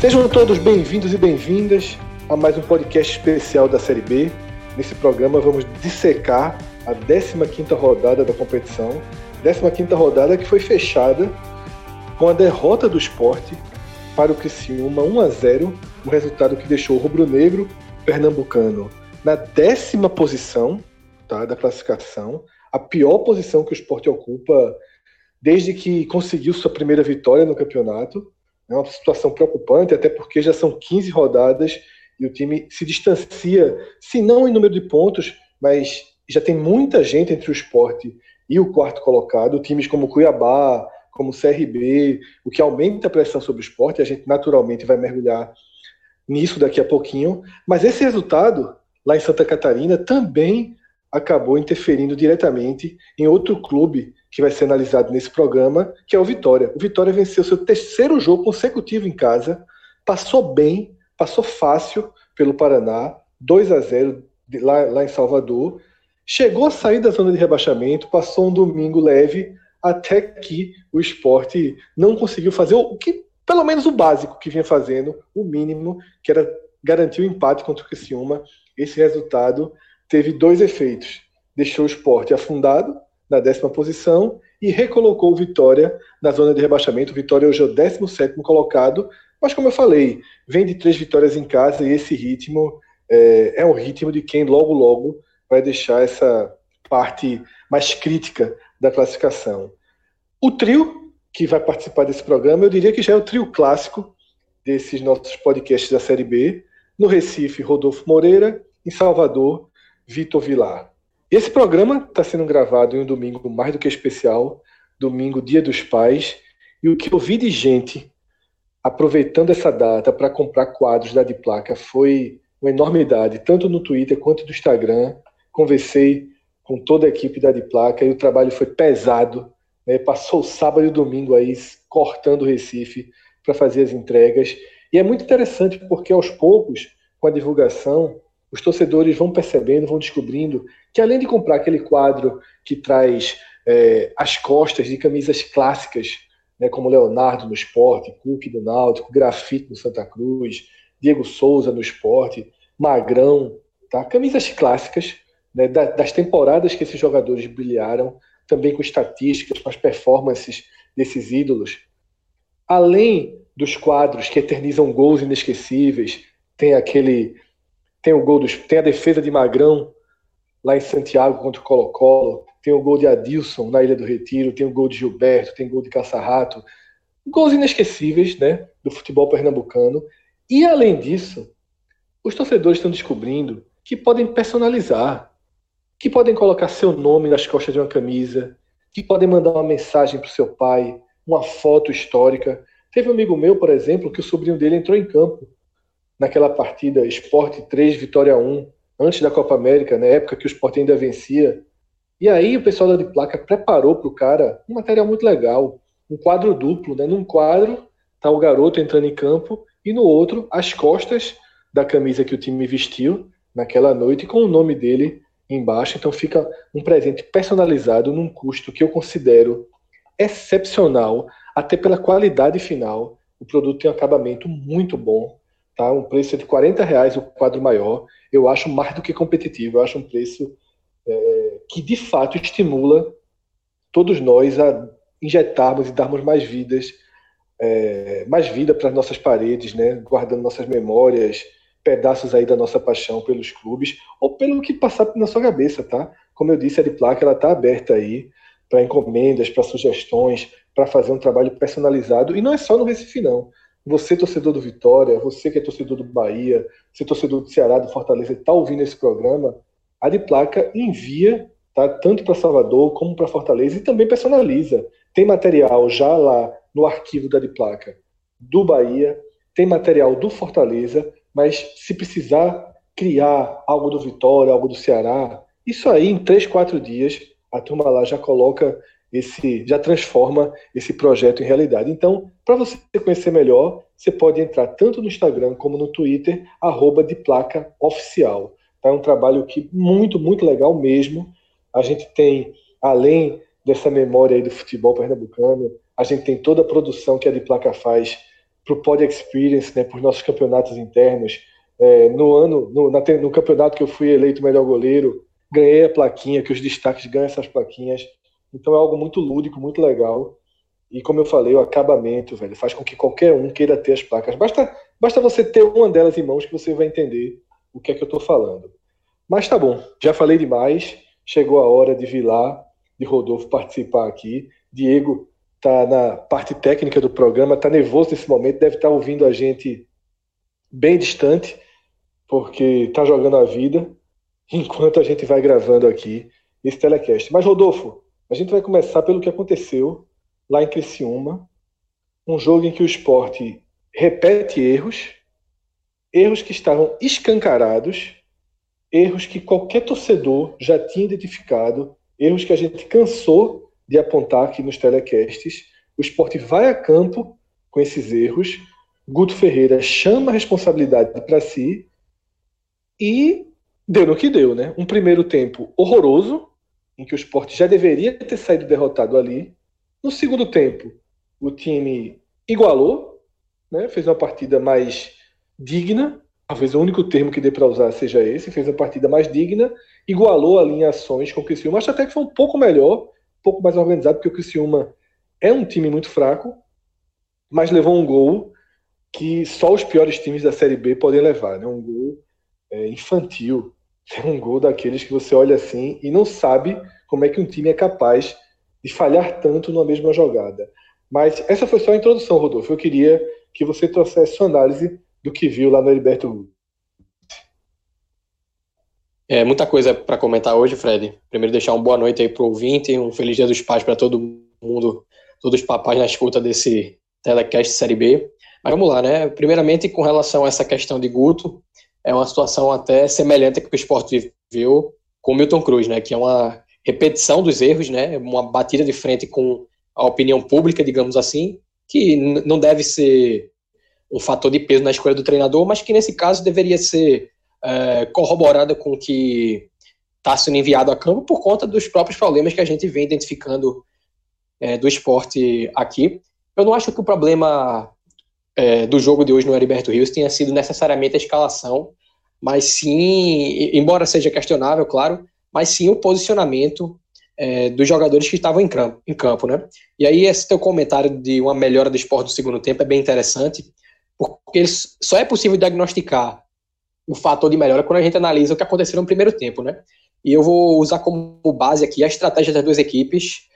Sejam todos bem-vindos e bem-vindas a mais um podcast especial da Série B. Nesse programa vamos dissecar a 15ª rodada da competição. 15ª rodada que foi fechada com a derrota do esporte para o Criciúma 1 a 0, um resultado que deixou o rubro-negro pernambucano na décima posição tá, da classificação, a pior posição que o esporte ocupa desde que conseguiu sua primeira vitória no campeonato. É uma situação preocupante, até porque já são 15 rodadas e o time se distancia, se não em número de pontos, mas já tem muita gente entre o esporte e o quarto colocado, times como Cuiabá, como CRB, o que aumenta a pressão sobre o esporte, a gente naturalmente vai mergulhar nisso daqui a pouquinho, mas esse resultado lá em Santa Catarina também acabou interferindo diretamente em outro clube que vai ser analisado nesse programa, que é o Vitória. O Vitória venceu seu terceiro jogo consecutivo em casa, passou bem, passou fácil pelo Paraná, 2 a 0 lá, lá em Salvador, chegou a sair da zona de rebaixamento, passou um domingo leve, até que o esporte não conseguiu fazer o que, pelo menos o básico que vinha fazendo, o mínimo, que era garantir o empate contra o Criciúma. Esse resultado teve dois efeitos. Deixou o esporte afundado, na décima posição e recolocou o Vitória na zona de rebaixamento. O Vitória hoje é o 17 colocado, mas como eu falei, vem de três vitórias em casa e esse ritmo é, é um ritmo de quem logo, logo vai deixar essa parte mais crítica da classificação. O trio que vai participar desse programa, eu diria que já é o trio clássico desses nossos podcasts da Série B. No Recife, Rodolfo Moreira. Em Salvador, Vitor Vilar. Esse programa está sendo gravado em um domingo mais do que especial, domingo, Dia dos Pais, e o que eu vi de gente aproveitando essa data para comprar quadros da Diplaca foi uma enormidade, tanto no Twitter quanto no Instagram. Conversei com toda a equipe da Diplaca e o trabalho foi pesado. Né? Passou o sábado e o domingo aí cortando o Recife para fazer as entregas. E é muito interessante porque aos poucos, com a divulgação, os torcedores vão percebendo, vão descobrindo que além de comprar aquele quadro que traz é, as costas de camisas clássicas, né, como Leonardo no esporte, Cook do Náutico, Grafite no Santa Cruz, Diego Souza no esporte, Magrão, tá? camisas clássicas né, das temporadas que esses jogadores brilharam, também com estatísticas, com as performances desses ídolos. Além dos quadros que eternizam gols inesquecíveis, tem aquele tem o gol dos, tem a defesa de Magrão lá em Santiago contra o Colo-Colo, tem o gol de Adilson na Ilha do Retiro, tem o gol de Gilberto, tem o gol de Caçarrato. Gols inesquecíveis, né, do futebol pernambucano. E além disso, os torcedores estão descobrindo que podem personalizar, que podem colocar seu nome nas costas de uma camisa, que podem mandar uma mensagem para o seu pai, uma foto histórica. Teve um amigo meu, por exemplo, que o sobrinho dele entrou em campo naquela partida Esporte 3, Vitória 1, antes da Copa América, na época que o Esporte ainda vencia. E aí o pessoal da de placa preparou para o cara um material muito legal, um quadro duplo, né? Num quadro tá o garoto entrando em campo e no outro as costas da camisa que o time vestiu naquela noite com o nome dele embaixo. Então fica um presente personalizado num custo que eu considero excepcional, até pela qualidade final. O produto tem um acabamento muito bom, tá? Um preço de 40 reais o quadro maior. Eu acho mais do que competitivo. Eu acho um preço é, que de fato estimula todos nós a injetarmos e darmos mais vidas, é, mais vida para nossas paredes, né? Guardando nossas memórias, pedaços aí da nossa paixão pelos clubes ou pelo que passar na sua cabeça, tá? Como eu disse, a de placa ela está aberta aí para encomendas, para sugestões, para fazer um trabalho personalizado e não é só no Recife não. Você, torcedor do Vitória, você que é torcedor do Bahia, você torcedor do Ceará, do Fortaleza, está ouvindo esse programa, a de placa envia tá, tanto para Salvador como para Fortaleza e também personaliza. Tem material já lá no arquivo da de placa do Bahia, tem material do Fortaleza, mas se precisar criar algo do Vitória, algo do Ceará, isso aí em três, quatro dias a turma lá já coloca esse já transforma esse projeto em realidade. Então, para você conhecer melhor, você pode entrar tanto no Instagram como no Twitter, arroba de placa oficial. Tá? É um trabalho que muito, muito legal mesmo. A gente tem, além dessa memória aí do futebol pernambucano, a gente tem toda a produção que a de placa faz para o Pod Experience, né, para os nossos campeonatos internos. É, no ano, no, na, no campeonato que eu fui eleito melhor goleiro, ganhei a plaquinha, que os destaques ganham essas plaquinhas. Então é algo muito lúdico, muito legal. E como eu falei, o acabamento, velho, faz com que qualquer um queira ter as placas. Basta, basta você ter uma delas em mãos que você vai entender o que é que eu estou falando. Mas tá bom, já falei demais. Chegou a hora de Vilar, de Rodolfo participar aqui. Diego tá na parte técnica do programa, tá nervoso nesse momento, deve estar tá ouvindo a gente bem distante, porque tá jogando a vida, enquanto a gente vai gravando aqui esse telecast. Mas Rodolfo, a gente vai começar pelo que aconteceu lá em Criciúma, um jogo em que o esporte repete erros, erros que estavam escancarados, erros que qualquer torcedor já tinha identificado, erros que a gente cansou de apontar aqui nos telecasts. O esporte vai a campo com esses erros, Guto Ferreira chama a responsabilidade para si e deu no que deu, né? Um primeiro tempo horroroso, em que o esporte já deveria ter saído derrotado ali. No segundo tempo, o time igualou, né? fez uma partida mais digna, talvez o único termo que dê para usar seja esse, fez uma partida mais digna, igualou ali em ações com o Criciúma, acho até que foi um pouco melhor, pouco mais organizado, porque o Criciúma é um time muito fraco, mas levou um gol que só os piores times da Série B podem levar, né? um gol é, infantil, é um gol daqueles que você olha assim e não sabe como é que um time é capaz de falhar tanto numa mesma jogada. Mas essa foi só a introdução, Rodolfo. Eu queria que você trouxesse sua análise do que viu lá no Heriberto é, muita coisa para comentar hoje, Fred. Primeiro, deixar uma boa noite aí para o ouvinte, um feliz dia dos pais para todo mundo, todos os papais na escuta desse telecast Série B. Mas vamos lá, né? Primeiramente, com relação a essa questão de Guto, é uma situação até semelhante que o esporte viu com Milton Cruz, né? Que é uma repetição dos erros, né? Uma batida de frente com a opinião pública, digamos assim, que não deve ser um fator de peso na escolha do treinador, mas que nesse caso deveria ser é, corroborada com o que está sendo enviado a campo por conta dos próprios problemas que a gente vem identificando é, do esporte aqui. Eu não acho que o problema é, do jogo de hoje no Heriberto Rios tenha sido necessariamente a escalação, mas sim, embora seja questionável, claro, mas sim o posicionamento é, dos jogadores que estavam em campo, em campo, né? E aí esse teu comentário de uma melhora do esporte no segundo tempo é bem interessante, porque só é possível diagnosticar o fator de melhora quando a gente analisa o que aconteceu no primeiro tempo, né? E eu vou usar como base aqui a estratégia das duas equipes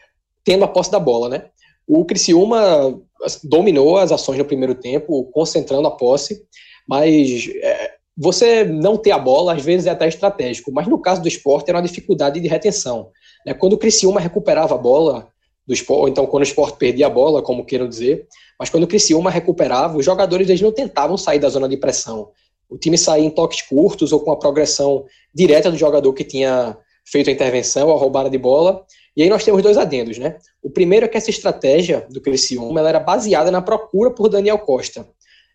tendo a posse da bola, né? O Criciúma dominou as ações no primeiro tempo, concentrando a posse, mas é, você não ter a bola às vezes é até estratégico, mas no caso do esporte era uma dificuldade de retenção. Né? Quando o Criciúma recuperava a bola do esporte, ou então quando o esporte perdia a bola, como queiram dizer, mas quando o Criciúma recuperava, os jogadores eles não tentavam sair da zona de pressão. O time saía em toques curtos ou com a progressão direta do jogador que tinha feito a intervenção, a roubada de bola, e aí nós temos dois adendos, né? O primeiro é que essa estratégia do Criciúma ela era baseada na procura por Daniel Costa.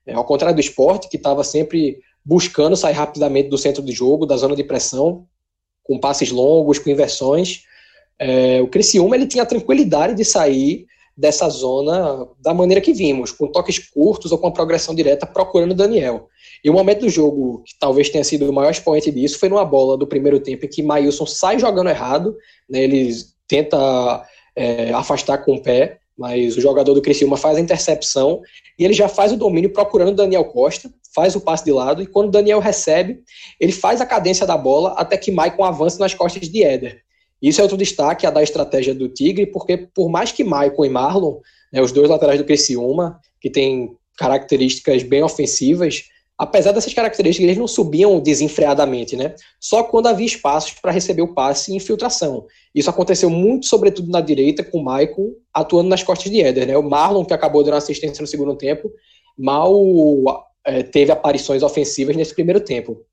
É, ao contrário do esporte, que estava sempre buscando sair rapidamente do centro de jogo, da zona de pressão, com passes longos, com inversões, é, o Criciúma ele tinha a tranquilidade de sair dessa zona da maneira que vimos, com toques curtos ou com a progressão direta procurando Daniel. E o momento do jogo que talvez tenha sido o maior expoente disso foi numa bola do primeiro tempo em que Maílson sai jogando errado, né, ele tenta é, afastar com o pé, mas o jogador do Criciúma faz a intercepção e ele já faz o domínio procurando Daniel Costa, faz o passe de lado e quando Daniel recebe, ele faz a cadência da bola até que Maicon avança nas costas de Éder. Isso é outro destaque a da estratégia do Tigre, porque por mais que Maicon e Marlon, né, os dois laterais do Criciúma, que têm características bem ofensivas, apesar dessas características, eles não subiam desenfreadamente, né? Só quando havia espaços para receber o passe e infiltração. Isso aconteceu muito, sobretudo na direita, com o Maicon atuando nas costas de Éder, né? O Marlon, que acabou dando assistência no segundo tempo, mal é, teve aparições ofensivas nesse primeiro tempo.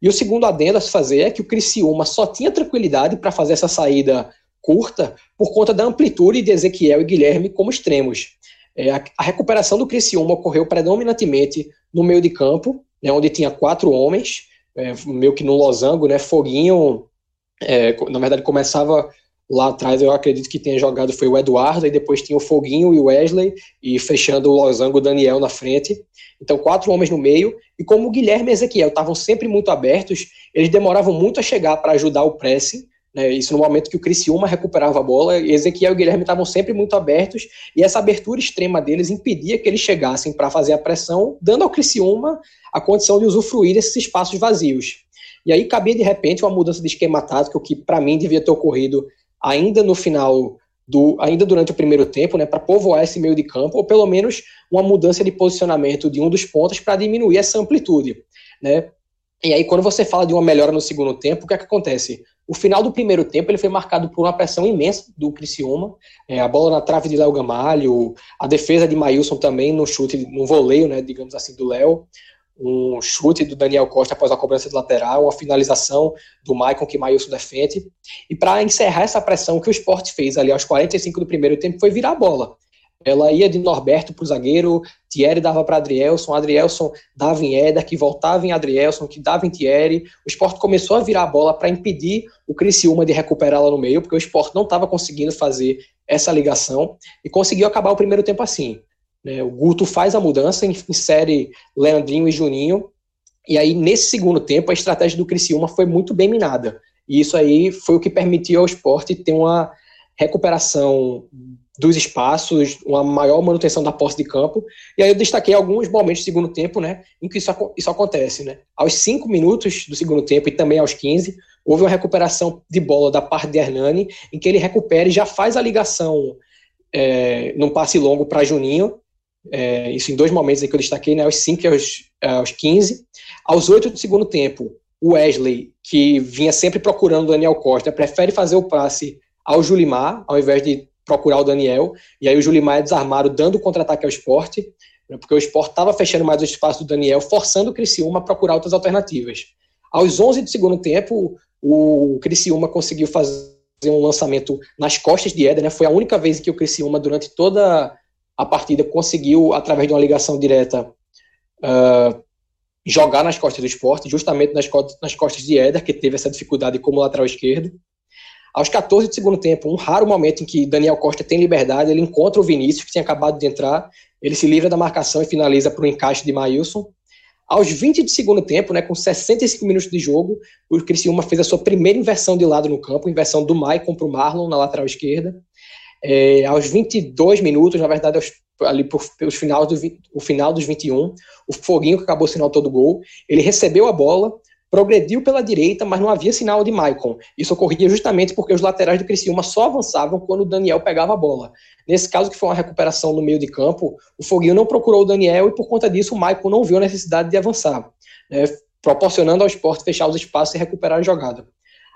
E o segundo adendo a se fazer é que o Criciúma só tinha tranquilidade para fazer essa saída curta por conta da amplitude de Ezequiel e Guilherme como extremos. É, a, a, recuperação do Criciúma ocorreu predominantemente no meio de campo, né, onde tinha quatro homens, é, meio que no losango, né, Foguinho, é, na verdade começava lá atrás, eu acredito que tenha jogado foi o Eduardo, e depois tinha o Foguinho e o Wesley, e fechando o losango o Daniel na frente. Então, quatro homens no meio, e como o Guilherme e Ezequiel estavam sempre muito abertos, eles demoravam muito a chegar para ajudar o pressing, né, isso no momento que o Criciúma recuperava a bola, Ezequiel e Guilherme estavam sempre muito abertos, e essa abertura extrema deles impedia que eles chegassem para fazer a pressão, dando ao Criciúma a condição de usufruir desses espaços vazios. E aí cabia de repente uma mudança de esquema tático que para mim devia ter ocorrido ainda no final do, ainda durante o primeiro tempo, né, para povoar esse meio de campo, ou pelo menos uma mudança de posicionamento de um dos pontos para diminuir essa amplitude, né? E aí quando você fala de uma melhora no segundo tempo, o que é que acontece? O final do primeiro tempo ele foi marcado por uma pressão imensa do Criciúma, é, a bola na trave de Léo Gamalho, a defesa de Maílson também no chute, no voleio, né, digamos assim, do Léo, um chute do Daniel Costa após a cobrança de lateral, uma finalização do Maicon que Maílson defende. E para encerrar essa pressão que o esporte fez ali aos 45 do primeiro tempo foi virar a bola. Ela ia de Norberto para o zagueiro, Thierry dava para Adrielson, Adrielson dava em Éder, que voltava em Adrielson, que dava em Thierry. O esporte começou a virar a bola para impedir o Criciúma de recuperá-la no meio, porque o esporte não estava conseguindo fazer essa ligação e conseguiu acabar o primeiro tempo assim. Né? O Guto faz a mudança, insere Leandrinho e Juninho, e aí nesse segundo tempo a estratégia do Criciúma foi muito bem minada. E isso aí foi o que permitiu ao esporte ter uma recuperação dos espaços, uma maior manutenção da posse de campo. E aí eu destaquei alguns momentos do segundo tempo, né, em que isso, isso acontece, né. Aos cinco minutos do segundo tempo e também aos 15, houve uma recuperação de bola da parte de Hernani, em que ele recupera e já faz a ligação é, num passe longo para Juninho, é, isso em dois momentos que eu destaquei, né, aos 5 e aos, aos 15. Aos 8 do segundo tempo, o Wesley, que vinha sempre procurando o Daniel Costa, prefere fazer o passe ao Julimar, ao invés de procurar o Daniel, e aí o Julimar é desarmado, dando contra-ataque ao esporte, né, porque o esporte estava fechando mais o espaço do Daniel, forçando o Criciúma a procurar outras alternativas. Aos 11 do segundo tempo, o Criciúma conseguiu fazer um lançamento nas costas de Éder, né? Foi a única vez que o Criciúma, durante toda a partida conseguiu, através de uma ligação direta, uh, jogar nas costas do esporte, justamente nas, costas, nas costas de Éder, que teve essa dificuldade como lateral esquerdo. Aos 14 do segundo tempo, um raro momento em que Daniel Costa tem liberdade, ele encontra o Vinícius, que tinha acabado de entrar, ele se livra da marcação e finaliza para o encaixe de Maílson. Aos 20 de segundo tempo, né, com 65 minutos de jogo, o Criciúma fez a sua primeira inversão de lado no campo, inversão do Maicon para o Marlon na lateral esquerda. É, aos 22 minutos, na verdade, aos, ali por, pelos final do, o final dos 21, o Foguinho, que acabou sinal todo gol, ele recebeu a bola, progrediu pela direita, mas não havia sinal de Maicon. Isso ocorria justamente porque os laterais do Criciúma só avançavam quando o Daniel pegava a bola. Nesse caso, que foi uma recuperação no meio de campo, o Foguinho não procurou o Daniel e, por conta disso, o Maicon não viu a necessidade de avançar, né, proporcionando ao esporte fechar os espaços e recuperar a jogada.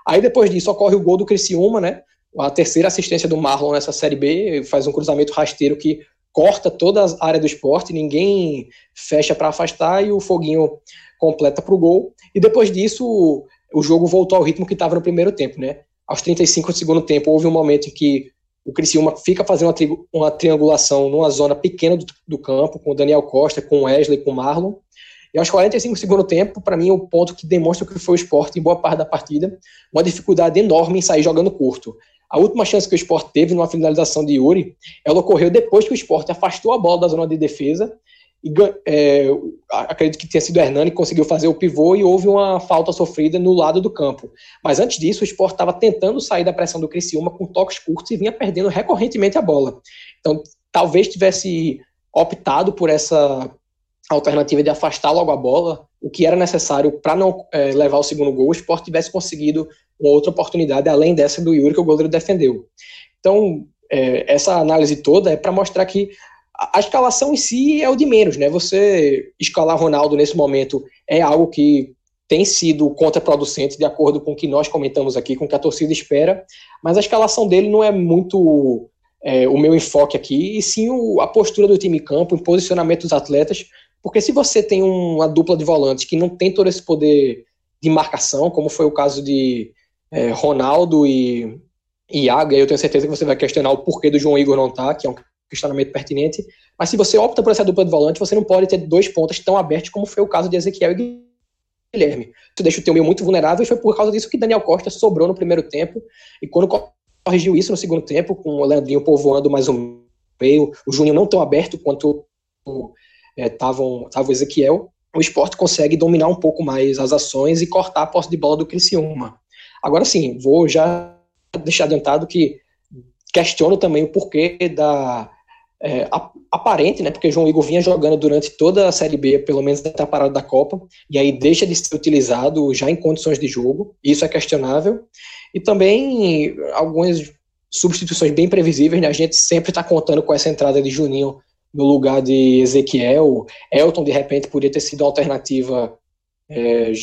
Aí, depois disso, ocorre o gol do Criciúma, né? A terceira assistência do Marlon nessa Série B, faz um cruzamento rasteiro que corta toda a área do esporte, ninguém fecha para afastar e o Foguinho completa para o gol. E depois disso, o jogo voltou ao ritmo que estava no primeiro tempo, né? Aos 35 do segundo tempo, houve um momento em que o Criciúma fica fazendo uma, tri uma triangulação numa zona pequena do, do, campo, com o Daniel Costa, com o Wesley, com o Marlon. E aos 45 do segundo tempo, para mim, o ponto que demonstra que foi o esporte em boa parte da partida, uma dificuldade enorme em sair jogando curto. A última chance que o esporte teve numa finalização de Yuri, ela ocorreu depois que o esporte afastou a bola da zona de defesa. E, é, acredito que tenha sido o Hernani que conseguiu fazer o pivô e houve uma falta sofrida no lado do campo. Mas antes disso, o esporte estava tentando sair da pressão do Criciúma com toques curtos e vinha perdendo recorrentemente a bola. Então, talvez tivesse optado por essa alternativa de afastar logo a bola, o que era necessário para não é, levar o segundo gol, o esporte tivesse conseguido uma outra oportunidade além dessa do Yuri que o goleiro defendeu. Então, é, essa análise toda é para mostrar que a, a escalação em si é o de menos, né? Você escalar Ronaldo nesse momento é algo que tem sido contraproducente, de acordo com o que nós comentamos aqui, com o que a torcida espera, mas a escalação dele não é muito é, o meu enfoque aqui, e sim o, a postura do time em campo, o posicionamento dos atletas, porque se você tem uma dupla de volantes que não tem todo esse poder de marcação, como foi o caso de é, Ronaldo e, Iago, e aí eu tenho certeza que você vai questionar o porquê do João Igor não estar, tá, que é um questionamento pertinente. Mas se você opta por essa dupla de volante, você não pode ter dois pontas tão abertos como foi o caso de Ezequiel e Guilherme. Tu deixa o teu meio muito vulnerável e foi por causa disso que Daniel Costa sobrou no primeiro tempo. E quando corrigiu isso no segundo tempo, com o Leandrinho povoando mais um meio, o Júnior não tão aberto quanto estava é, o Ezequiel, o esporte consegue dominar um pouco mais as ações e cortar a posse de bola do Criciúma. Agora sim, vou já deixar adiantado que questiono também o porquê da é, aparente, né? Porque João Igor vinha jogando durante toda a Série B, pelo menos até a parada da Copa, e aí deixa de ser utilizado já em condições de jogo, isso é questionável. E também algumas substituições bem previsíveis, né? A gente sempre está contando com essa entrada de Juninho no lugar de Ezequiel. Elton, de repente, poderia ter sido uma alternativa é,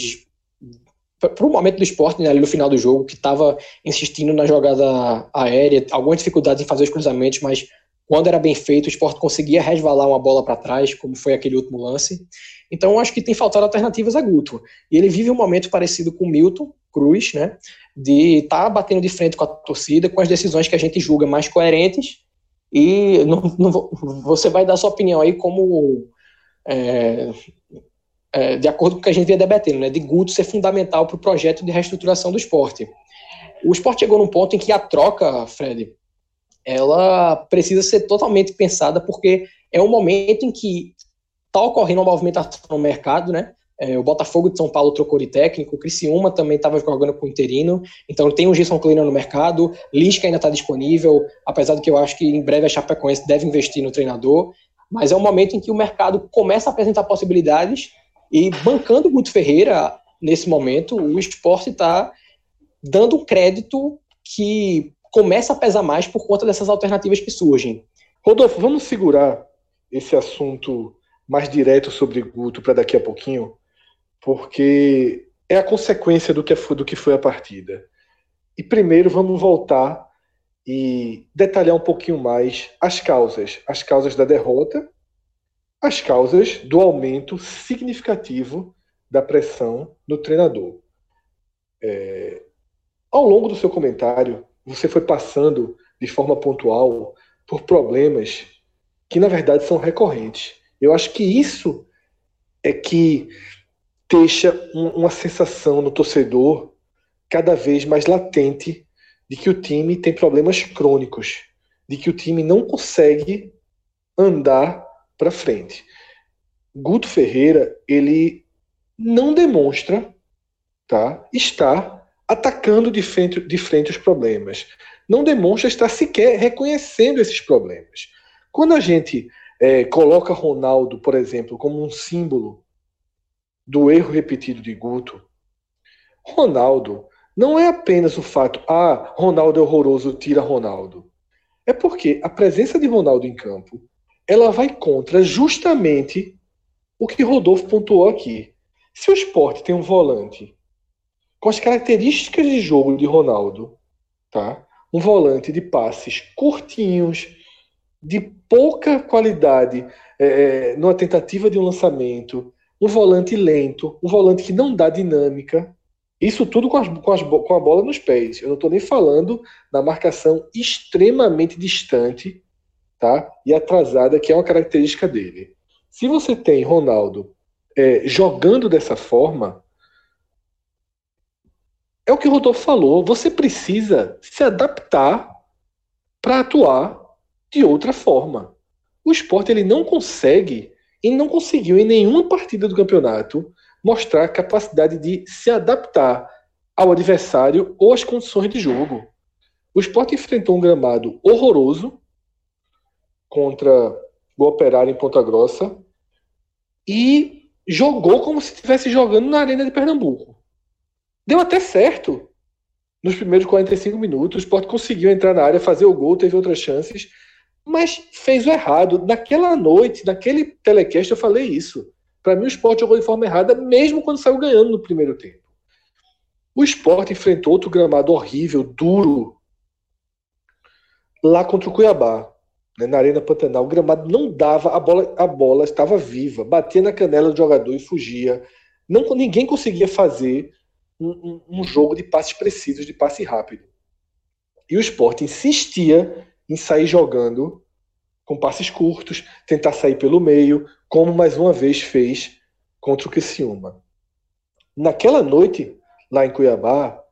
para o momento do esporte, né, ali no final do jogo, que estava insistindo na jogada aérea, alguma dificuldade em fazer os cruzamentos, mas quando era bem feito, o esporte conseguia resvalar uma bola para trás, como foi aquele último lance. Então, acho que tem faltado alternativas a Guto. E ele vive um momento parecido com o Milton Cruz, né? De estar tá batendo de frente com a torcida, com as decisões que a gente julga mais coerentes. E não, não, você vai dar sua opinião aí como. É, é, de acordo com o que a gente vinha debatendo, né? De Guto ser fundamental para o projeto de reestruturação do esporte. O esporte chegou num ponto em que a troca, Fred, ela precisa ser totalmente pensada, porque é um momento em que está ocorrendo uma movimentação no mercado, né? É, o Botafogo de São Paulo trocou de técnico, o Criciúma também estava jogando com o interino, então tem o Gilson Kleiner no mercado, Lisca ainda está disponível, apesar de que eu acho que em breve a Chapecoense deve investir no treinador, mas é um momento em que o mercado começa a apresentar possibilidades e bancando o Guto Ferreira, nesse momento, o esporte está dando um crédito que começa a pesar mais por conta dessas alternativas que surgem. Rodolfo, vamos segurar esse assunto mais direto sobre Guto para daqui a pouquinho, porque é a consequência do que, foi, do que foi a partida. E primeiro vamos voltar e detalhar um pouquinho mais as causas, as causas da derrota, as causas do aumento significativo da pressão no treinador. É, ao longo do seu comentário, você foi passando de forma pontual por problemas que na verdade são recorrentes. Eu acho que isso é que deixa um, uma sensação no torcedor cada vez mais latente de que o time tem problemas crônicos, de que o time não consegue andar para frente. Guto Ferreira, ele não demonstra, tá, estar atacando de frente, de frente os problemas. Não demonstra estar sequer reconhecendo esses problemas. Quando a gente é, coloca Ronaldo, por exemplo, como um símbolo do erro repetido de Guto, Ronaldo não é apenas o fato, ah, Ronaldo é horroroso, tira Ronaldo. É porque a presença de Ronaldo em campo, ela vai contra justamente o que Rodolfo pontuou aqui. Se o esporte tem um volante com as características de jogo de Ronaldo, tá? Um volante de passes curtinhos, de pouca qualidade, é, é, numa tentativa de um lançamento, um volante lento, um volante que não dá dinâmica. Isso tudo com, as, com, as, com a bola nos pés. Eu não estou nem falando da marcação extremamente distante tá? e atrasada, que é uma característica dele. Se você tem Ronaldo é, jogando dessa forma, é o que o Rodolfo falou. Você precisa se adaptar para atuar de outra forma. O esporte ele não consegue e não conseguiu em nenhuma partida do campeonato mostrar capacidade de se adaptar ao adversário ou às condições de jogo. O esporte enfrentou um gramado horroroso contra o Operário em Ponta Grossa e jogou como se estivesse jogando na Arena de Pernambuco. Deu até certo. Nos primeiros 45 minutos, o Sport conseguiu entrar na área, fazer o gol, teve outras chances, mas fez o errado. Naquela noite, naquele telecast, eu falei isso. Para mim, o Sport jogou de forma errada, mesmo quando saiu ganhando no primeiro tempo. O Sport enfrentou outro gramado horrível, duro, lá contra o Cuiabá, né, na Arena Pantanal. O gramado não dava, a bola, a bola estava viva, batia na canela do jogador e fugia. Não, ninguém conseguia fazer um, um, jogo de passes precisos, de passe rápido. E o esporte insistia em sair jogando com passes curtos, tentar sair pelo meio, como mais uma vez fez contra o Criciúma. Naquela noite, lá em Cuiabá,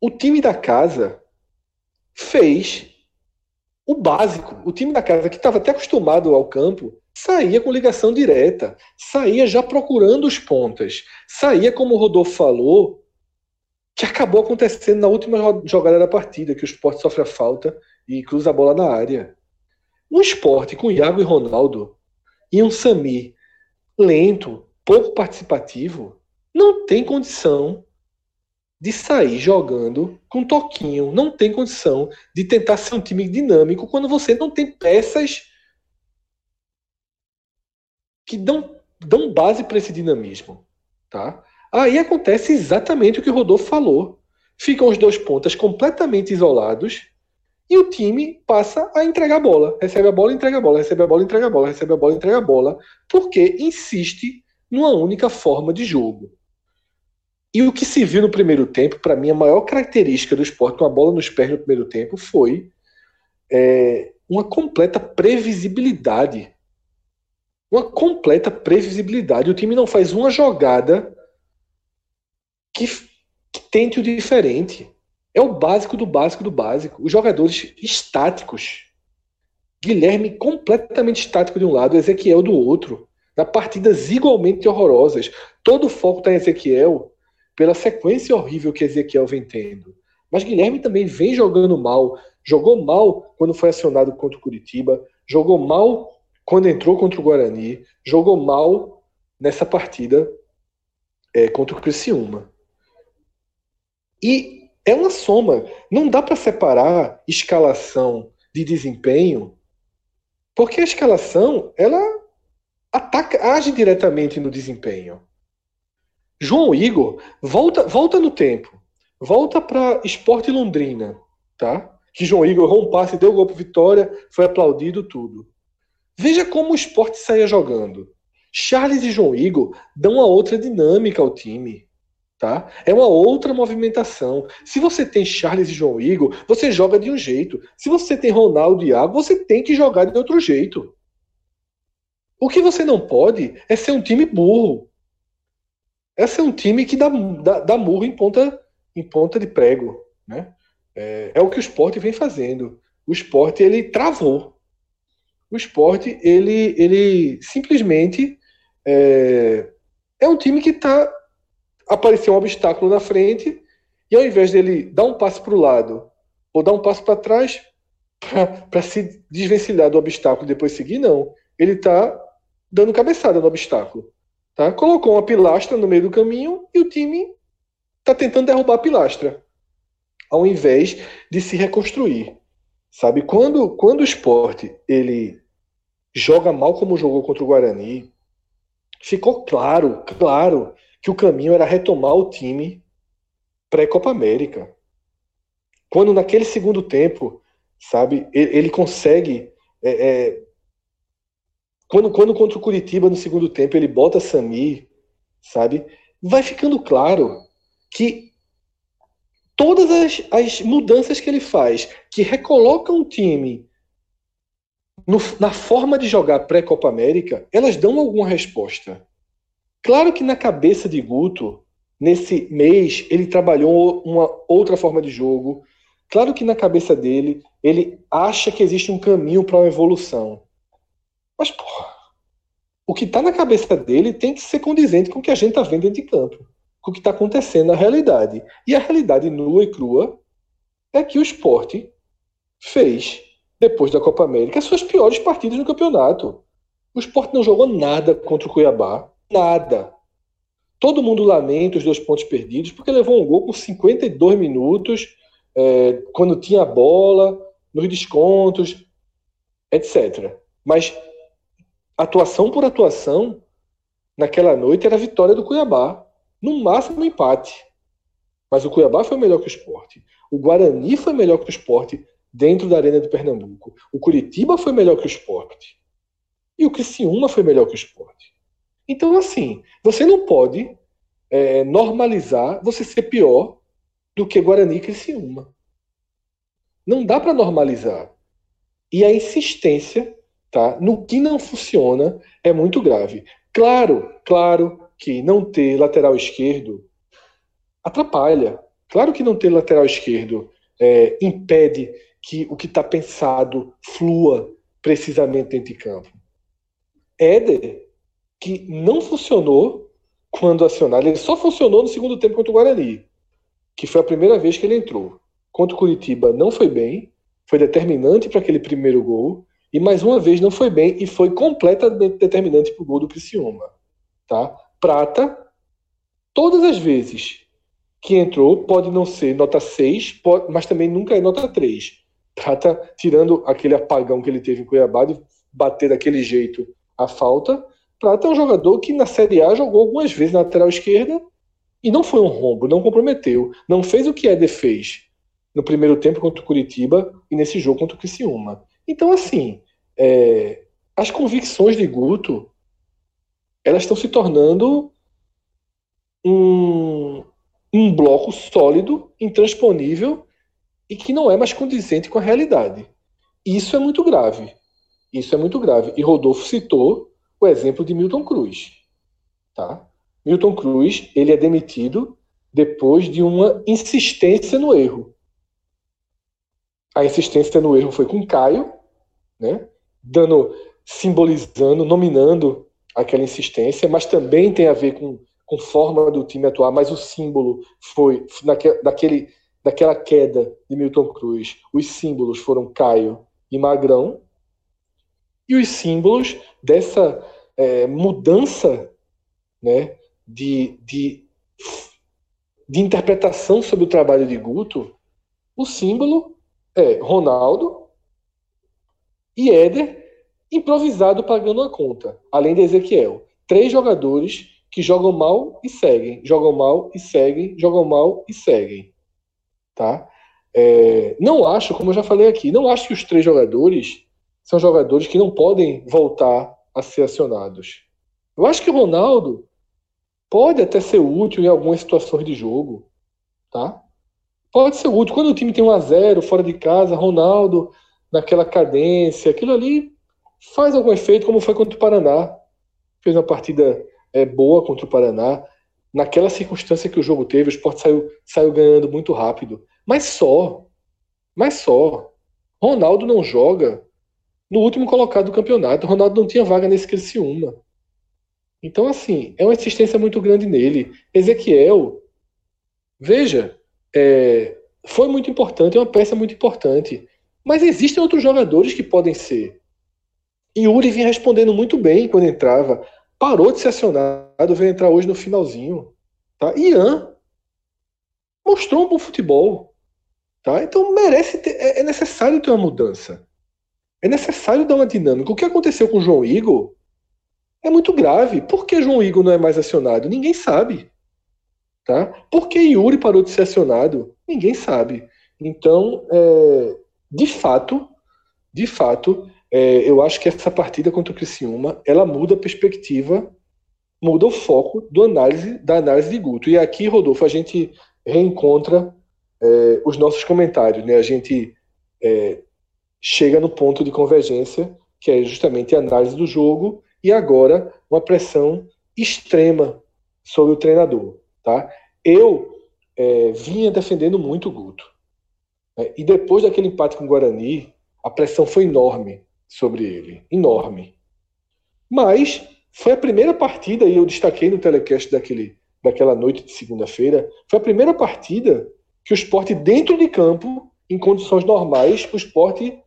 o time da casa fez o básico. O time da casa, que estava até acostumado ao campo, saía com ligação direta, saía já procurando os pontas, saía, como o Rodolfo falou, que acabou acontecendo na última jogada da partida, que o esporte sofre a falta e cruza a bola na área. Um esporte com Iago e Ronaldo e um Sami lento, pouco participativo, não tem condição de sair jogando com toquinho, não tem condição de tentar ser um time dinâmico quando você não tem peças que dão, dão base para esse dinamismo, tá? Aí acontece exatamente o que o Rodolfo falou. Ficam os dois pontas completamente isolados e o time passa a entregar a bola. Recebe a bola, entrega a bola, recebe a bola, entrega a bola, recebe a bola, entrega a bola, porque insiste numa única forma de jogo. E o que se viu no primeiro tempo, para mim, a maior característica do esporte com a bola nos pés no primeiro tempo foi é, uma completa previsibilidade uma completa previsibilidade. O time não faz uma jogada que, que tente o diferente. É o básico do básico do básico. Os jogadores estáticos. Guilherme completamente estático de um lado, Ezequiel do outro. Na partidas igualmente horrorosas. Todo o foco está em Ezequiel pela sequência horrível que Ezequiel vem tendo. Mas Guilherme também vem jogando mal. Jogou mal quando foi acionado contra o Curitiba. Jogou mal quando entrou contra o Guarani, jogou mal nessa partida é, contra o Criciúma. E é uma soma. Não dá para separar escalação de desempenho, porque a escalação ela ataca, age diretamente no desempenho. João Igor volta, volta no tempo, volta para Esporte Londrina, tá? Que João Igor errou um passe, deu gol para Vitória, foi aplaudido tudo. Veja como o esporte saia jogando. Charles e João Igor dão uma outra dinâmica ao time. Tá? É uma outra movimentação. Se você tem Charles e João Igor, você joga de um jeito. Se você tem Ronaldo e Iago, você tem que jogar de outro jeito. O que você não pode é ser um time burro. É ser um time que dá, dá, dá murro em ponta, em ponta de prego. Né? É, é o que o esporte vem fazendo. O esporte ele travou o esporte, ele, ele simplesmente é, é um time que está. Apareceu um obstáculo na frente, e ao invés dele dar um passo para o lado ou dar um passo para trás para se desvencilhar do obstáculo e depois seguir, não. Ele está dando cabeçada no obstáculo. Tá? Colocou uma pilastra no meio do caminho e o time está tentando derrubar a pilastra, ao invés de se reconstruir. Sabe, quando, quando o esporte ele joga mal como jogou contra o Guarani, ficou claro, claro, que o caminho era retomar o time pré-Copa América. Quando naquele segundo tempo, sabe, ele, ele consegue. É, é, quando, quando contra o Curitiba no segundo tempo ele bota Sami, sabe, vai ficando claro que todas as, as mudanças que ele faz, que recolocam o time no, na forma de jogar pré-Copa América, elas dão alguma resposta. Claro que na cabeça de Guto, nesse mês, ele trabalhou uma outra forma de jogo. Claro que na cabeça dele, ele acha que existe um caminho para uma evolução. Mas, porra, o que está na cabeça dele tem que ser condizente com o que a gente está vendo dentro de campo com o que está acontecendo na realidade. E a realidade nua e crua é que o esporte fez, depois da Copa América, suas piores partidas no campeonato. O esporte não jogou nada contra o Cuiabá. Nada. Todo mundo lamenta os dois pontos perdidos, porque levou um gol com 52 minutos, é, quando tinha a bola, nos descontos, etc. Mas atuação por atuação, naquela noite era a vitória do Cuiabá. No máximo, um empate. Mas o Cuiabá foi melhor que o esporte. O Guarani foi melhor que o esporte dentro da Arena de Pernambuco. O Curitiba foi melhor que o esporte. E o Criciúma foi melhor que o esporte. Então, assim, você não pode é, normalizar você ser pior do que Guarani e Criciúma. Não dá para normalizar. E a insistência tá, no que não funciona é muito grave. Claro, claro que não ter lateral esquerdo atrapalha. Claro que não ter lateral esquerdo é, impede que o que está pensado flua precisamente dentro de campo. Éder, que não funcionou quando acionado, ele só funcionou no segundo tempo contra o Guarani, que foi a primeira vez que ele entrou. Contra o Curitiba não foi bem, foi determinante para aquele primeiro gol, e mais uma vez não foi bem e foi completamente determinante para o gol do Criciúma. Tá? Prata, todas as vezes que entrou, pode não ser nota 6, pode, mas também nunca é nota 3. Prata, tirando aquele apagão que ele teve em Cuiabá, de bater daquele jeito a falta, Prata é um jogador que na Série A jogou algumas vezes na lateral esquerda e não foi um rombo, não comprometeu. Não fez o que Éder fez no primeiro tempo contra o Curitiba e nesse jogo contra o Criciúma. Então, assim, é, as convicções de Guto elas estão se tornando um, um bloco sólido, intransponível e que não é mais condizente com a realidade. Isso é muito grave. Isso é muito grave. E Rodolfo citou o exemplo de Milton Cruz. Tá? Milton Cruz ele é demitido depois de uma insistência no erro. A insistência no erro foi com Caio, né? dando, simbolizando, nominando aquela insistência, mas também tem a ver com com forma do time atuar, mas o símbolo foi naque, daquele, daquela queda de Milton Cruz. Os símbolos foram Caio e Magrão, e os símbolos dessa é, mudança né, de, de, de interpretação sobre o trabalho de Guto, o símbolo é Ronaldo e Éder improvisado pagando a conta, além de Ezequiel. Três jogadores que jogam mal e seguem, jogam mal e seguem, jogam mal e seguem. Tá? É, não acho, como eu já falei aqui, não acho que os três jogadores são jogadores que não podem voltar a ser acionados. Eu acho que o Ronaldo pode até ser útil em algumas situações de jogo, tá? Pode ser útil. Quando o time tem um a 0 fora de casa, Ronaldo naquela cadência, aquilo ali faz algum efeito, como foi contra o Paraná. Fez uma partida é, boa contra o Paraná. Naquela circunstância que o jogo teve, o Sport saiu, saiu ganhando muito rápido. Mas só. Mas só. Ronaldo não joga no último colocado do campeonato. Ronaldo não tinha vaga nesse Criciúma. Então, assim, é uma insistência muito grande nele. Ezequiel, veja, é, foi muito importante, é uma peça muito importante. Mas existem outros jogadores que podem ser. E Yuri vinha respondendo muito bem quando entrava parou de ser acionado, veio entrar hoje no finalzinho. Tá? Ian mostrou um bom futebol. Tá? Então merece ter, é, é necessário ter uma mudança. É necessário dar uma dinâmica. O que aconteceu com o João Igor é muito grave. Por que João Igor não é mais acionado? Ninguém sabe. Tá? Por que Yuri parou de ser acionado? Ninguém sabe. Então, é, de fato, de fato, é, eu acho que essa partida contra o Criciúma, ela muda a perspectiva, muda o foco do análise, da análise de Guto. E aqui, Rodolfo, a gente reencontra é, os nossos comentários, né? A gente é, chega no ponto de convergência, que é justamente a análise do jogo, e agora uma pressão extrema sobre o treinador, tá? Eu é, vinha defendendo muito o Guto. Né? E depois daquele empate com o Guarani, a pressão foi enorme sobre ele. Enorme. Mas foi a primeira partida, e eu destaquei no telecast daquele, daquela noite de segunda-feira, foi a primeira partida que o esporte, dentro de campo, em condições normais, o esporte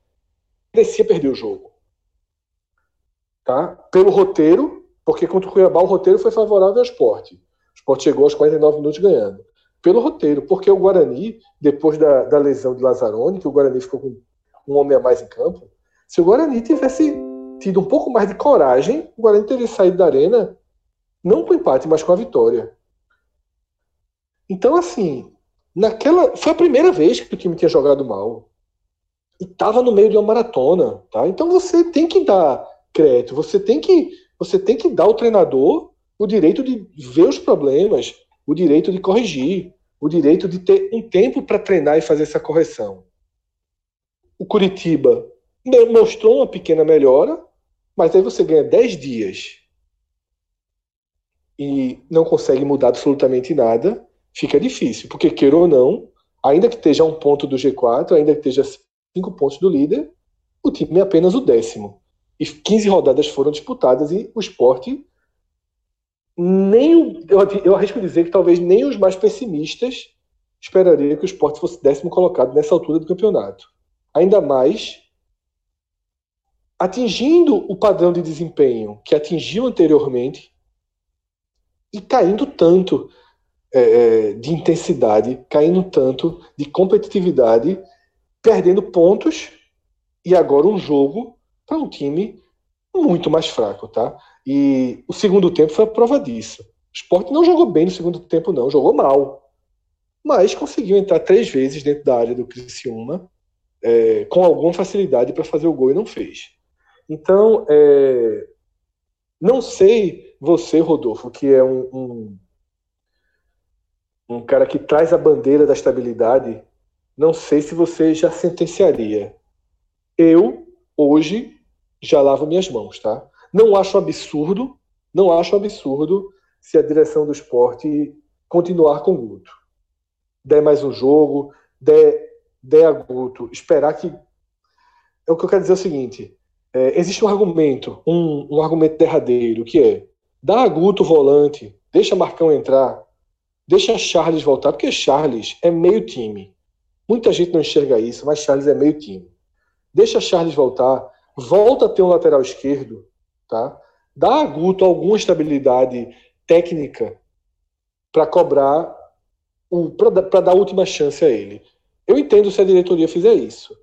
parecia perder o jogo. Tá? Pelo roteiro, porque contra o Cuiabá o roteiro foi favorável ao esporte. O esporte chegou aos 49 minutos ganhando. Pelo roteiro, porque o Guarani, depois da, da lesão de Lazzaroni, que o Guarani ficou com um homem a mais em campo, se o Guarani tivesse tido um pouco mais de coragem, o Guarani teria saído da arena não com empate, mas com a vitória. Então, assim, naquela foi a primeira vez que o time tinha jogado mal e estava no meio de uma maratona, tá? Então você tem que dar crédito, você tem que você tem que dar ao treinador o direito de ver os problemas, o direito de corrigir, o direito de ter um tempo para treinar e fazer essa correção. o Curitiba mostrou uma pequena melhora, mas aí você ganha 10 dias e não consegue mudar absolutamente nada, fica difícil, porque queira ou não, ainda que esteja um ponto do G4, ainda que esteja cinco pontos do líder, o time é apenas o décimo. E 15 rodadas foram disputadas e o esporte nem eu, eu arrisco dizer que talvez nem os mais pessimistas esperaria que o esporte fosse décimo colocado nessa altura do campeonato. Ainda mais atingindo o padrão de desempenho que atingiu anteriormente e caindo tanto é, é, de intensidade, caindo tanto de competitividade, perdendo pontos e agora um jogo para um time muito mais fraco, tá? E o segundo tempo foi a prova disso. O Sport não jogou bem no segundo tempo, não, jogou mal. Mas conseguiu entrar três vezes dentro da área do Criciúma, é, com alguma facilidade para fazer o gol e não fez. Então, é, não sei você, Rodolfo, que é um, um, um cara que traz a bandeira da estabilidade, não sei se você já sentenciaria. Eu, hoje, já lavo minhas mãos, tá? Não acho absurdo, não acho absurdo se a direção do esporte continuar com o Guto. Der mais um jogo, der, der a Guto, esperar que. É o que eu quero dizer é o seguinte: é, existe um argumento, um, um argumento derradeiro, que é dá a Guto volante, deixa Marcão entrar, deixa Charles voltar, porque Charles é meio time. Muita gente não enxerga isso, mas Charles é meio time. Deixa Charles voltar, volta a ter um lateral esquerdo, tá? Dá a Guto alguma estabilidade técnica para cobrar, para dar a última chance a ele. Eu entendo se a diretoria fizer isso,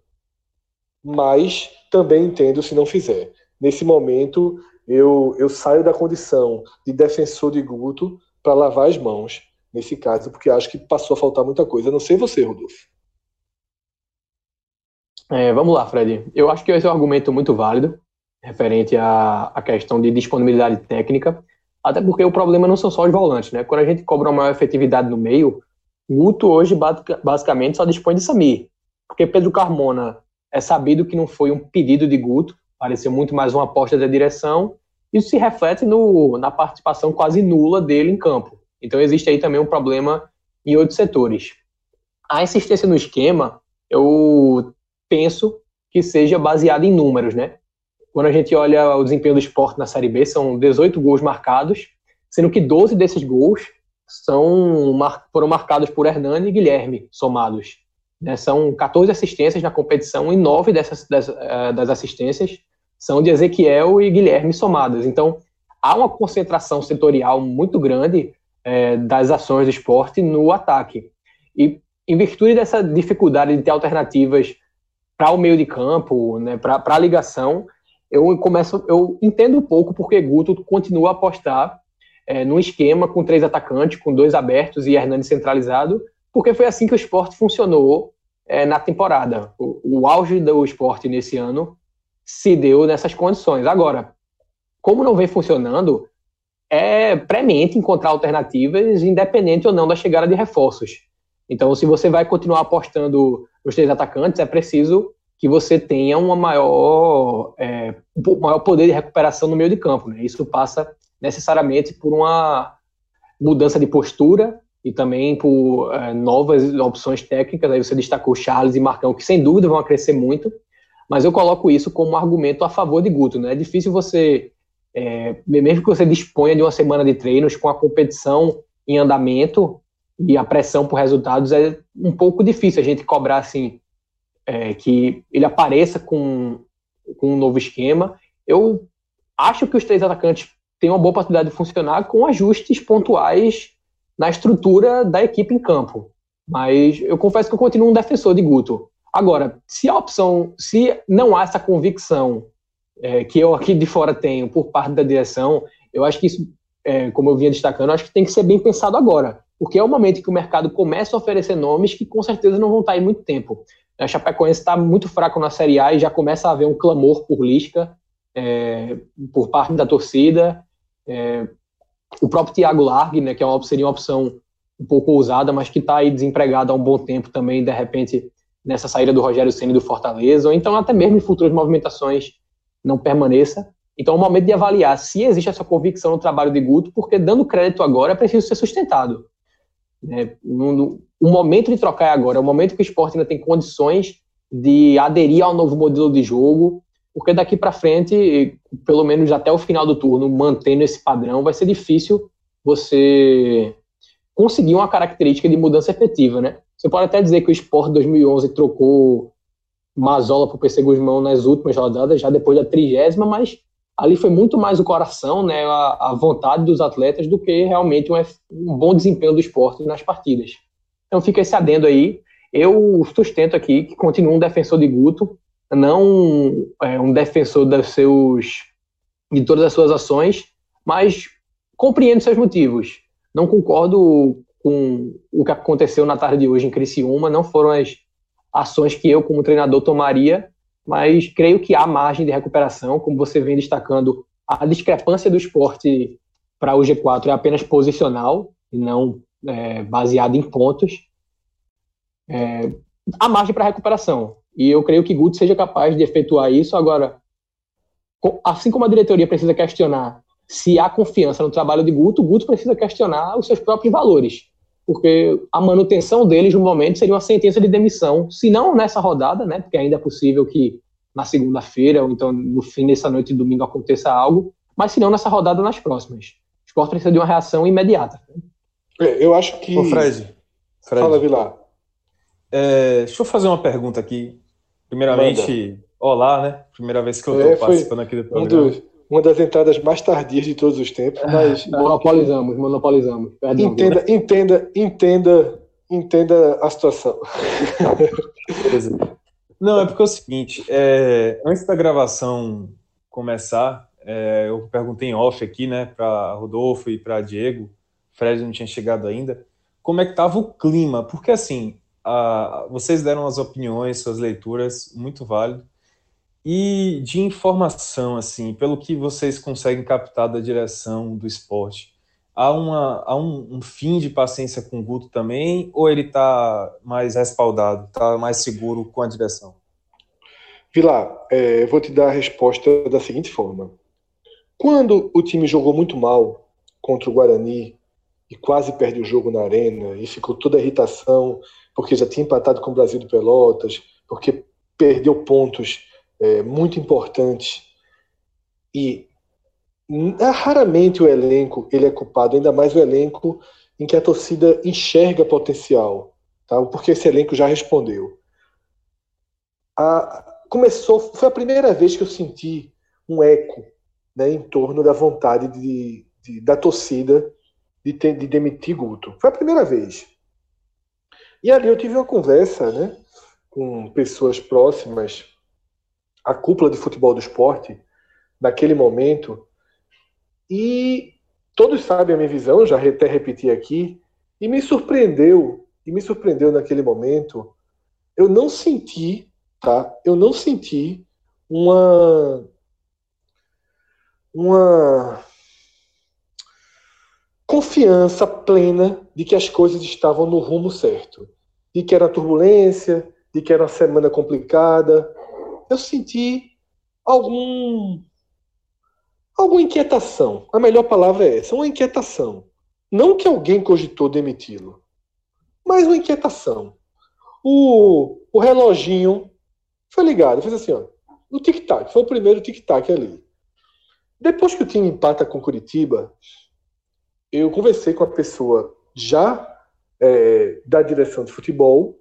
mas também entendo se não fizer. Nesse momento, eu, eu saio da condição de defensor de Guto para lavar as mãos, nesse caso, porque acho que passou a faltar muita coisa. não sei você, Rodolfo. É, vamos lá, Fred. Eu acho que esse é um argumento muito válido referente à, à questão de disponibilidade técnica, até porque o problema não são só os volantes, né? Quando a gente cobra uma maior efetividade no meio, Guto hoje basicamente só dispõe de Samir, porque Pedro Carmona é sabido que não foi um pedido de Guto, pareceu muito mais uma aposta da direção, isso se reflete no, na participação quase nula dele em campo. Então existe aí também um problema em outros setores. A insistência no esquema, eu penso que seja baseada em números, né? Quando a gente olha o desempenho do esporte na Série B, são 18 gols marcados, sendo que 12 desses gols são, foram marcados por Hernani e Guilherme, somados. Né? São 14 assistências na competição e 9 dessas, das, uh, das assistências são de Ezequiel e Guilherme somadas. Então, há uma concentração setorial muito grande é, das ações do esporte no ataque. E em virtude dessa dificuldade de ter alternativas para o meio de campo, né, para a ligação, eu começo, eu entendo um pouco porque Guto continua a apostar é, num esquema com três atacantes, com dois abertos e Hernani centralizado, porque foi assim que o esporte funcionou é, na temporada. O, o auge do esporte nesse ano se deu nessas condições. Agora, como não vem funcionando, é premente encontrar alternativas, independente ou não da chegada de reforços. Então, se você vai continuar apostando nos três atacantes, é preciso que você tenha uma maior, é, um maior poder de recuperação no meio de campo. Né? Isso passa necessariamente por uma mudança de postura e também por é, novas opções técnicas. Aí você destacou Charles e Marcão, que sem dúvida vão crescer muito, mas eu coloco isso como um argumento a favor de Guto. Né? É difícil você, é, mesmo que você disponha de uma semana de treinos com a competição em andamento e a pressão por resultados, é um pouco difícil a gente cobrar assim é, que ele apareça com, com um novo esquema. Eu acho que os três atacantes têm uma boa possibilidade de funcionar com ajustes pontuais na estrutura da equipe em campo. Mas eu confesso que eu continuo um defensor de Guto. Agora, se a opção, se não há essa convicção é, que eu aqui de fora tenho por parte da direção, eu acho que isso, é, como eu vinha destacando, acho que tem que ser bem pensado agora, porque é o momento que o mercado começa a oferecer nomes que com certeza não vão estar em muito tempo. A Chapecoense está muito fraco na Série A e já começa a haver um clamor por Lisca é, por parte da torcida. É, o próprio Thiago Largue, né, que é uma, seria uma opção um pouco ousada, mas que está aí desempregado há um bom tempo também, de repente nessa saída do Rogério Ceni do Fortaleza, ou então até mesmo em futuras movimentações não permaneça. Então é o momento de avaliar se existe essa convicção no trabalho de Guto, porque dando crédito agora é preciso ser sustentado. É, no, o momento de trocar é agora, é o momento que o esporte ainda tem condições de aderir ao novo modelo de jogo, porque daqui para frente, pelo menos até o final do turno, mantendo esse padrão, vai ser difícil você conseguir uma característica de mudança efetiva, né? Você pode até dizer que o Sport 2011 trocou Mazola o PC Guzmão nas últimas rodadas, já depois da trigésima, mas ali foi muito mais o coração, né, a, a vontade dos atletas do que realmente um, um, bom desempenho do esporte nas partidas. Então fica esse adendo aí. Eu sustento aqui que continua um defensor de Guto, não é, um defensor dos seus, de todas as suas ações, mas compreendo seus motivos. Não concordo com o que aconteceu na tarde de hoje em Criciúma, não foram as ações que eu, como treinador, tomaria, mas creio que há margem de recuperação, como você vem destacando, a discrepância do esporte para o G4 é apenas posicional e não é, baseada em pontos. É, há margem para recuperação. E eu creio que Guto seja capaz de efetuar isso. Agora, assim como a diretoria precisa questionar se há confiança no trabalho de Guto, Guto precisa questionar os seus próprios valores. Porque a manutenção deles no momento seria uma sentença de demissão, se não nessa rodada, né? Porque ainda é possível que na segunda-feira, ou então no fim dessa noite de domingo aconteça algo, mas se não nessa rodada, nas próximas. O esporte precisa de uma reação imediata. É, eu acho que. Ô Fred, Fred. Fala, Vilar. É, deixa eu fazer uma pergunta aqui. Primeiramente, Manda. olá, né? Primeira vez que eu estou é, participando aqui do programa. Um dos, uma das entradas mais tardias de todos os tempos, mas. monopolizamos, monopolizamos. Perdão, entenda, né? entenda, entenda, entenda a situação. Beleza. Não, é porque é o seguinte, é, antes da gravação começar, é, eu perguntei em off aqui, né, para Rodolfo e para Diego, Fred não tinha chegado ainda, como é que tava o clima, porque assim, a, vocês deram as opiniões, suas leituras, muito válido, e de informação, assim, pelo que vocês conseguem captar da direção do esporte, há, uma, há um, um fim de paciência com o Guto também, ou ele está mais respaldado, está mais seguro com a direção? Vilar, é, eu vou te dar a resposta da seguinte forma. Quando o time jogou muito mal contra o Guarani e quase perde o jogo na arena e ficou toda a irritação porque já tinha empatado com o Brasil de Pelotas, porque perdeu pontos é, muito importantes e raramente o elenco ele é culpado, ainda mais o elenco em que a torcida enxerga potencial, tá? porque esse elenco já respondeu. A, começou, foi a primeira vez que eu senti um eco né, em torno da vontade de, de da torcida de, ter, de demitir Guto. Foi a primeira vez. E ali eu tive uma conversa né, com pessoas próximas a cúpula de futebol do esporte naquele momento. E todos sabem a minha visão, já até repeti aqui, e me surpreendeu, e me surpreendeu naquele momento, eu não senti, tá? Eu não senti uma uma confiança plena de que as coisas estavam no rumo certo, de que era turbulência, de que era uma semana complicada, eu senti algum alguma inquietação. A melhor palavra é essa, uma inquietação. Não que alguém cogitou demiti-lo, mas uma inquietação. O, o reloginho foi ligado, fez assim, ó, o tic-tac, foi o primeiro tic-tac ali. Depois que o time empata com Curitiba, eu conversei com a pessoa já é, da direção de futebol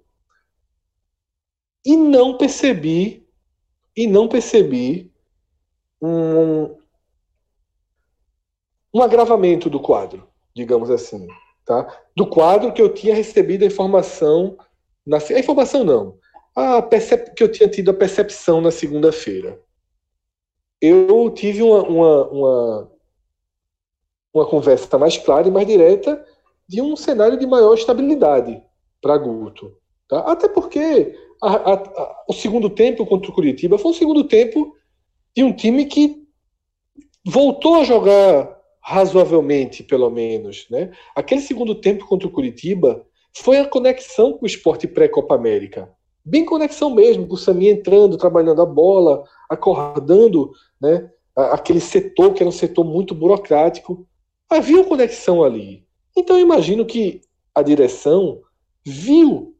e não percebi e não percebi um, um agravamento do quadro, digamos assim. Tá? Do quadro que eu tinha recebido a informação. Na, a informação não. A percep, que eu tinha tido a percepção na segunda-feira. Eu tive uma, uma, uma, uma conversa mais clara e mais direta de um cenário de maior estabilidade para Guto. Tá? Até porque a, a, a, o segundo tempo contra o Curitiba foi um segundo tempo de um time que voltou a jogar razoavelmente, pelo menos. Né? Aquele segundo tempo contra o Curitiba foi a conexão com o esporte pré-Copa América. bem conexão mesmo, com o Sami entrando, trabalhando a bola, acordando né, aquele setor que era um setor muito burocrático. Havia uma conexão ali. Então eu imagino que a direção viu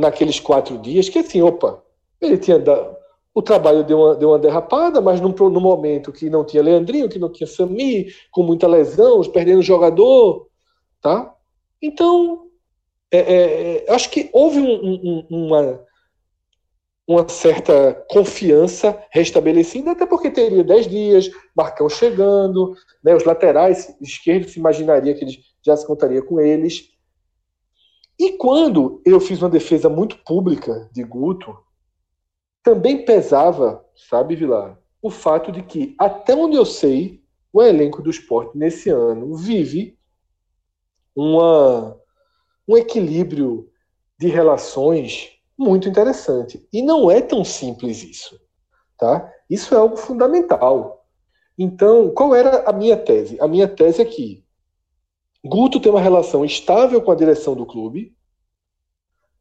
naqueles quatro dias que assim, opa, ele tinha dado, o trabalho deu uma, deu uma derrapada, mas no, no momento que não tinha Leandrinho, que não tinha Sami, com muita lesão, perdendo jogador, tá? Então, é, é, é acho que houve um, um, uma, uma certa confiança restabelecida, até porque teria 10 dias, Marcão chegando, né, os laterais esquerdos se imaginaria que ele já se contaria com eles. E quando eu fiz uma defesa muito pública de Guto, também pesava, sabe, Vilar, o fato de que, até onde eu sei, o elenco do esporte nesse ano vive uma, um equilíbrio de relações muito interessante. E não é tão simples isso. Tá? Isso é algo fundamental. Então, qual era a minha tese? A minha tese é que Guto tem uma relação estável com a direção do clube,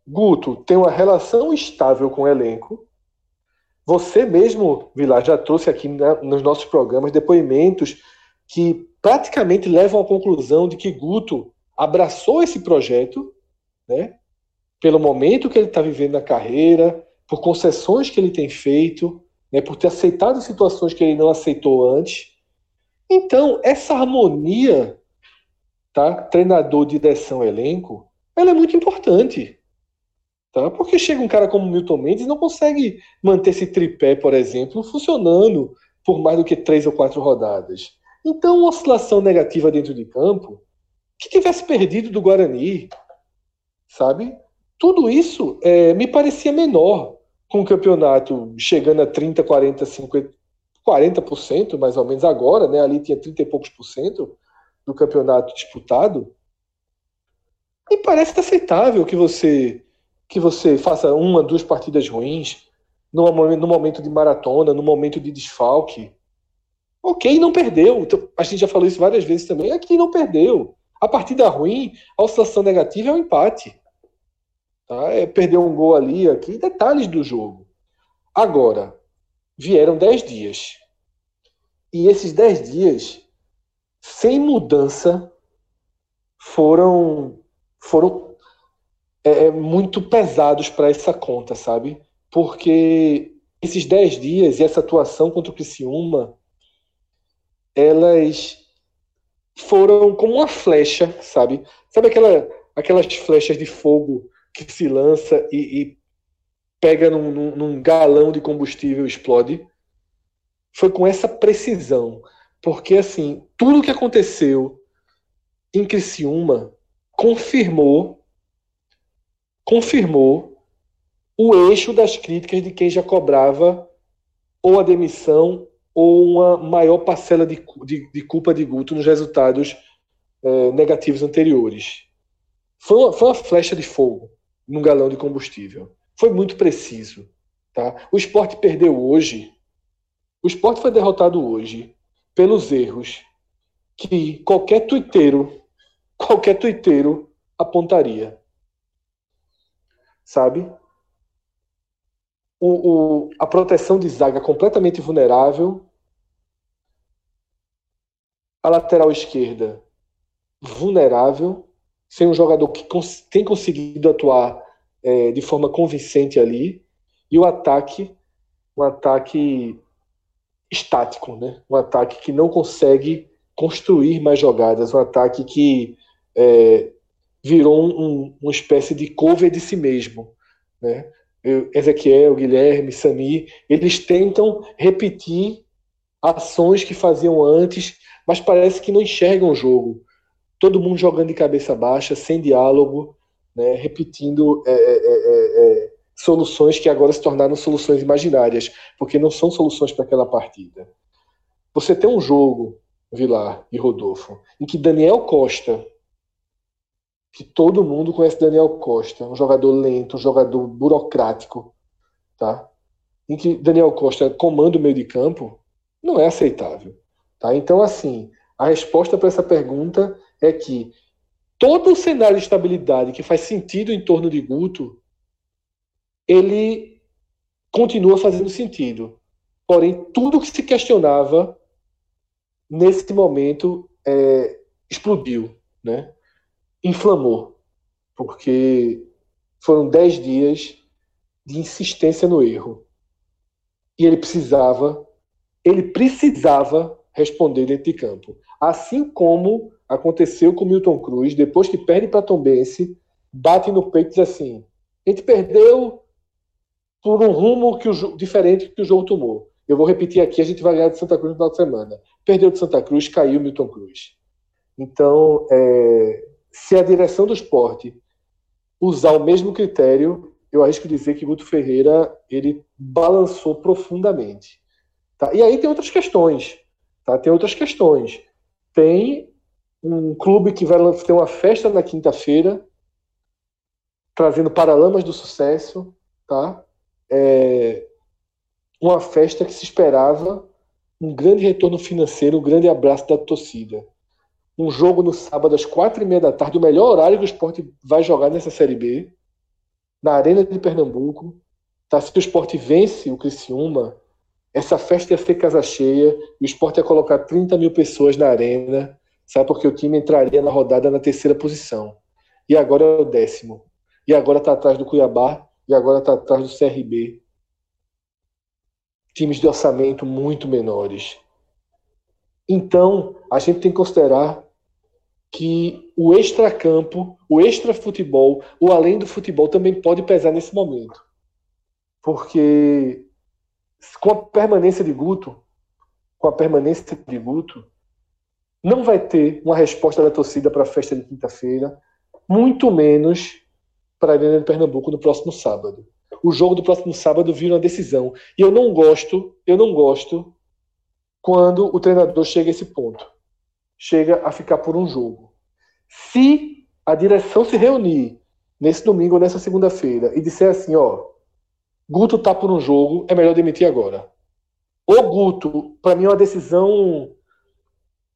Guto tem uma relação estável com o elenco, você mesmo, Vilar, já trouxe aqui nos nossos programas depoimentos que praticamente levam à conclusão de que Guto abraçou esse projeto, né, pelo momento que ele está vivendo na carreira, por concessões que ele tem feito, né, por ter aceitado situações que ele não aceitou antes. Então, essa harmonia, tá, treinador, direção, elenco, ela é muito importante. Tá? Porque chega um cara como Milton Mendes e não consegue manter esse tripé, por exemplo, funcionando por mais do que três ou quatro rodadas. Então, uma oscilação negativa dentro de campo, que tivesse perdido do Guarani, sabe? Tudo isso é, me parecia menor com o campeonato chegando a 30, 40, 50, 40% mais ou menos agora, né? Ali tinha 30 e poucos por cento do campeonato disputado. E parece aceitável que você que você faça uma, duas partidas ruins, no momento, no momento de maratona, no momento de desfalque. Ok, não perdeu. Então, a gente já falou isso várias vezes também. Aqui não perdeu. A partida ruim, a oscilação negativa é um empate. Tá? É perder um gol ali, aqui, detalhes do jogo. Agora, vieram dez dias. E esses dez dias, sem mudança, foram, foram é, é, muito pesados para essa conta, sabe? Porque esses 10 dias e essa atuação contra o Criciúma, elas foram como uma flecha, sabe? Sabe aquela, aquelas flechas de fogo que se lança e, e pega num, num, num galão de combustível e explode? Foi com essa precisão. Porque, assim, tudo que aconteceu em Criciúma confirmou confirmou o eixo das críticas de quem já cobrava ou a demissão ou uma maior parcela de, de, de culpa de Guto nos resultados é, negativos anteriores. Foi uma, foi uma flecha de fogo num galão de combustível. Foi muito preciso. Tá? O esporte perdeu hoje. O esporte foi derrotado hoje pelos erros que qualquer tuiteiro, qualquer tuiteiro apontaria sabe? O, o, a proteção de zaga completamente vulnerável. A lateral esquerda vulnerável, sem um jogador que cons tem conseguido atuar é, de forma convincente ali. E o ataque, um ataque estático, né? um ataque que não consegue construir mais jogadas, um ataque que é, virou um, uma espécie de cover de si mesmo. Né? Ezequiel, Guilherme, Sami, eles tentam repetir ações que faziam antes, mas parece que não enxergam o jogo. Todo mundo jogando de cabeça baixa, sem diálogo, né? repetindo é, é, é, é soluções que agora se tornaram soluções imaginárias, porque não são soluções para aquela partida. Você tem um jogo, Vilar e Rodolfo, em que Daniel Costa que todo mundo conhece Daniel Costa, um jogador lento, um jogador burocrático, tá? Em que Daniel Costa comanda o meio de campo, não é aceitável, tá? Então, assim, a resposta para essa pergunta é que todo o cenário de estabilidade que faz sentido em torno de Guto ele continua fazendo sentido. Porém, tudo que se questionava nesse momento é, explodiu, né? inflamou, porque foram dez dias de insistência no erro. E ele precisava, ele precisava responder dentro de campo. Assim como aconteceu com Milton Cruz, depois que perde para Tombense, bate no peito e diz assim: a gente perdeu por um rumo que o, diferente que o jogo tomou. Eu vou repetir aqui, a gente vai ganhar de Santa Cruz no final de semana. Perdeu de Santa Cruz, caiu Milton Cruz. Então, é, se a direção do esporte usar o mesmo critério, eu arrisco dizer que Guto Ferreira ele balançou profundamente. Tá? E aí tem outras questões. Tá? Tem outras questões. Tem um clube que vai ter uma festa na quinta-feira, trazendo Paralamas do Sucesso, tá? É uma festa que se esperava um grande retorno financeiro, um grande abraço da torcida. Um jogo no sábado às quatro e meia da tarde, o melhor horário que o esporte vai jogar nessa Série B, na Arena de Pernambuco. Tá? Se o esporte vence o Criciúma, essa festa ia ser casa cheia, e o esporte ia colocar 30 mil pessoas na arena, sabe? Porque o time entraria na rodada na terceira posição. E agora é o décimo. E agora está atrás do Cuiabá, e agora está atrás do CRB. Times de orçamento muito menores. Então, a gente tem que considerar que o extracampo, o extrafutebol, o além do futebol também pode pesar nesse momento. Porque com a permanência de Guto, com a permanência de Guto, não vai ter uma resposta da torcida para a festa de quinta-feira, muito menos para a Arena de Pernambuco no próximo sábado. O jogo do próximo sábado vira uma decisão. E eu não gosto, eu não gosto quando o treinador chega a esse ponto. Chega a ficar por um jogo. Se a direção se reunir nesse domingo ou nessa segunda-feira e disser assim, ó, Guto tá por um jogo, é melhor demitir agora. O Guto, para mim, é uma decisão.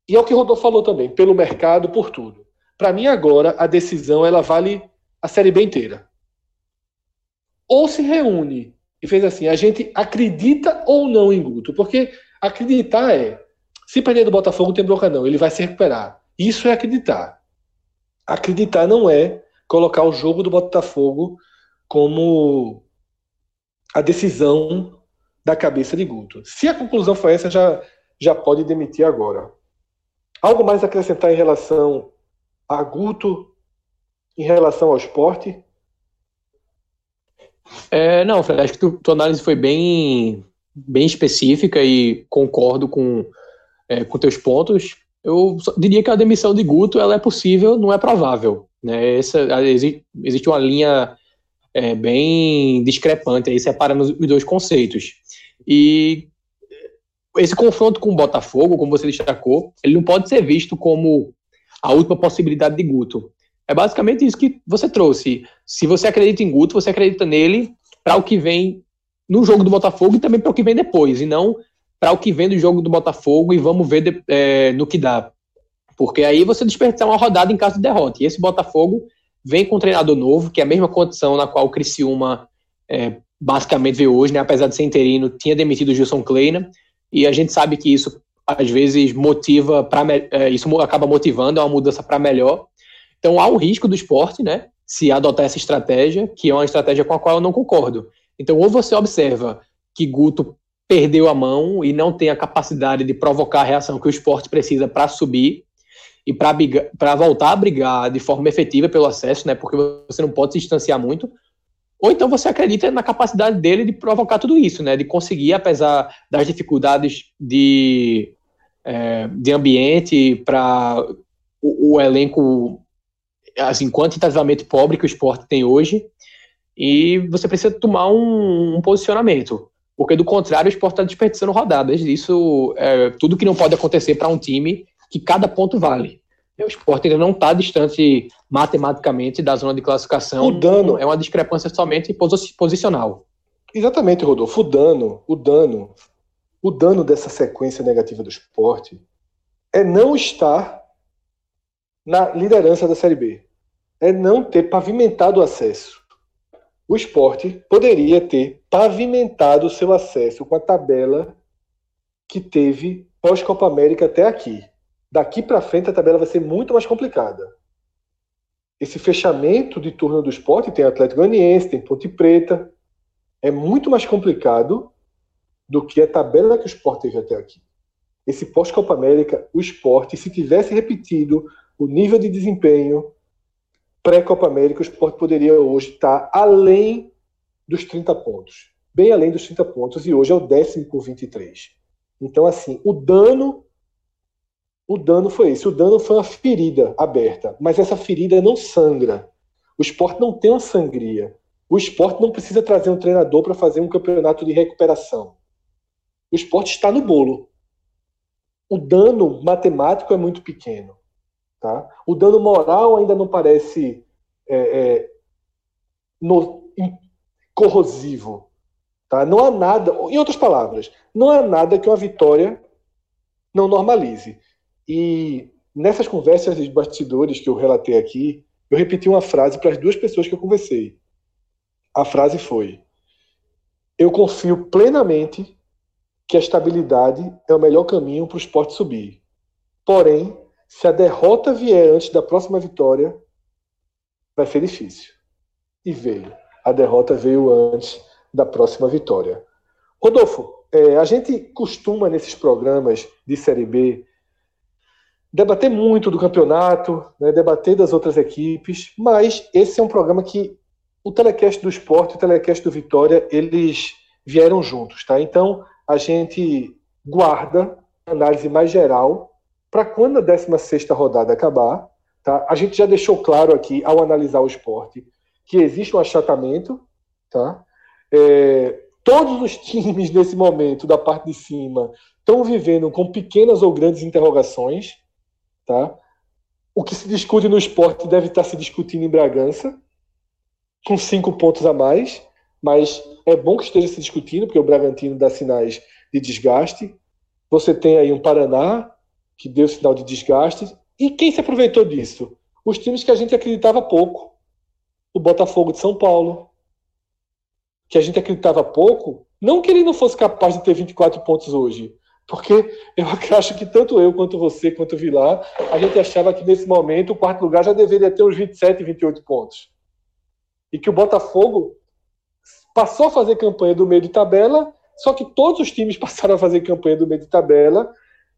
E é o que o Rodolfo falou também, pelo mercado, por tudo. Para mim, agora, a decisão ela vale a Série B inteira. Ou se reúne e fez assim: a gente acredita ou não em Guto? Porque acreditar é. Se perder do Botafogo, não tem bronca, não. Ele vai se recuperar. Isso é acreditar. Acreditar não é colocar o jogo do Botafogo como a decisão da cabeça de Guto. Se a conclusão foi essa, já, já pode demitir agora. Algo mais a acrescentar em relação a Guto, em relação ao esporte? É, não, Fred, acho que tu, tua análise foi bem, bem específica e concordo com, é, com teus pontos. Eu diria que a demissão de Guto ela é possível, não é provável. Né? Essa, existe, uma linha é, bem discrepante aí, separando os dois conceitos. E esse confronto com o Botafogo, como você destacou, ele não pode ser visto como a última possibilidade de Guto. É basicamente isso que você trouxe. Se você acredita em Guto, você acredita nele para o que vem no jogo do Botafogo e também para o que vem depois, e não para o que vem do jogo do Botafogo e vamos ver de, é, no que dá. Porque aí você desperdiçar uma rodada em caso de derrota. E esse Botafogo vem com um treinador novo, que é a mesma condição na qual o Criciúma é, basicamente veio hoje, né? apesar de ser interino, tinha demitido o Gilson Kleina, e a gente sabe que isso às vezes motiva para é, isso acaba motivando uma mudança para melhor. Então há um risco do esporte, né? Se adotar essa estratégia, que é uma estratégia com a qual eu não concordo. Então, ou você observa que Guto perdeu a mão e não tem a capacidade de provocar a reação que o esporte precisa para subir, e para voltar a brigar de forma efetiva pelo acesso, né? Porque você não pode se distanciar muito. Ou então você acredita na capacidade dele de provocar tudo isso, né? De conseguir, apesar das dificuldades de, é, de ambiente para o, o, elenco assim, quantitativamente pobre que o esporte tem hoje, e você precisa tomar um, um posicionamento. Porque do contrário, o esporte está desperdiçando rodadas. Isso é tudo que não pode acontecer para um time que cada ponto vale. O esporte ainda não está distante matematicamente da zona de classificação. O dano é uma discrepância somente posicional. Exatamente, Rodolfo. O dano, o dano, o dano dessa sequência negativa do esporte é não estar na liderança da Série B. É não ter pavimentado o acesso. o esporte poderia ter pavimentado o seu acesso com a tabela que teve pós-Copa América até aqui. Daqui para frente a tabela vai ser muito mais complicada. Esse fechamento de turno do esporte tem Atlético Goianiense, tem Ponte Preta. É muito mais complicado do que a tabela que o esporte teve até aqui. Esse pós-Copa América, o esporte, se tivesse repetido o nível de desempenho pré-Copa América, o esporte poderia hoje estar além dos 30 pontos. Bem além dos 30 pontos, e hoje é o décimo com 23. Então, assim, o dano. O dano foi esse. O dano foi uma ferida aberta. Mas essa ferida não sangra. O esporte não tem uma sangria. O esporte não precisa trazer um treinador para fazer um campeonato de recuperação. O esporte está no bolo. O dano matemático é muito pequeno. Tá? O dano moral ainda não parece é, é, no, corrosivo. Tá? Não há nada, em outras palavras, não há nada que uma vitória não normalize. E nessas conversas de bastidores que eu relatei aqui, eu repeti uma frase para as duas pessoas que eu conversei. A frase foi: Eu confio plenamente que a estabilidade é o melhor caminho para o esporte subir. Porém, se a derrota vier antes da próxima vitória, vai ser difícil. E veio. A derrota veio antes da próxima vitória. Rodolfo, é, a gente costuma nesses programas de Série B debater muito do campeonato, né, debater das outras equipes, mas esse é um programa que o telecast do esporte e o telecast do Vitória, eles vieram juntos, tá? Então, a gente guarda análise mais geral para quando a 16 rodada acabar, tá? A gente já deixou claro aqui, ao analisar o esporte, que existe um achatamento, tá? É, todos os times nesse momento, da parte de cima, estão vivendo com pequenas ou grandes interrogações, tá? O que se discute no esporte deve estar se discutindo em Bragança, com cinco pontos a mais, mas é bom que esteja se discutindo, porque o Bragantino dá sinais de desgaste. Você tem aí um Paraná, que deu sinal de desgaste. E quem se aproveitou disso? Os times que a gente acreditava pouco. O Botafogo de São Paulo, que a gente acreditava pouco, não que ele não fosse capaz de ter 24 pontos hoje, porque eu acho que tanto eu quanto você, quanto o Vilar, a gente achava que nesse momento o quarto lugar já deveria ter uns 27, 28 pontos. E que o Botafogo passou a fazer campanha do meio de tabela, só que todos os times passaram a fazer campanha do meio de tabela,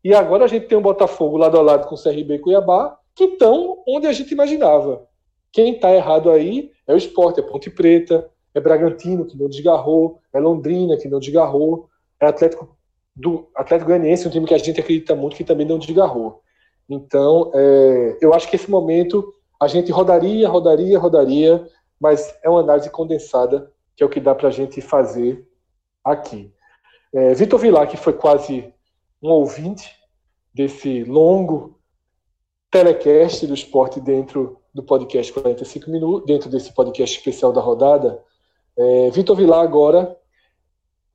e agora a gente tem um Botafogo lado a lado com o CRB e Cuiabá, que estão onde a gente imaginava. Quem está errado aí é o esporte, é Ponte Preta, é Bragantino, que não desgarrou, é Londrina, que não desgarrou, é Atlético do Atlético Goianiense, um time que a gente acredita muito, que também não desgarrou. Então, é, eu acho que esse momento a gente rodaria, rodaria, rodaria, mas é uma análise condensada que é o que dá para a gente fazer aqui. É, Vitor Vilar, que foi quase um ouvinte desse longo telecast do esporte dentro do podcast 45 minutos, dentro desse podcast especial da rodada, é, Vitor Vilar agora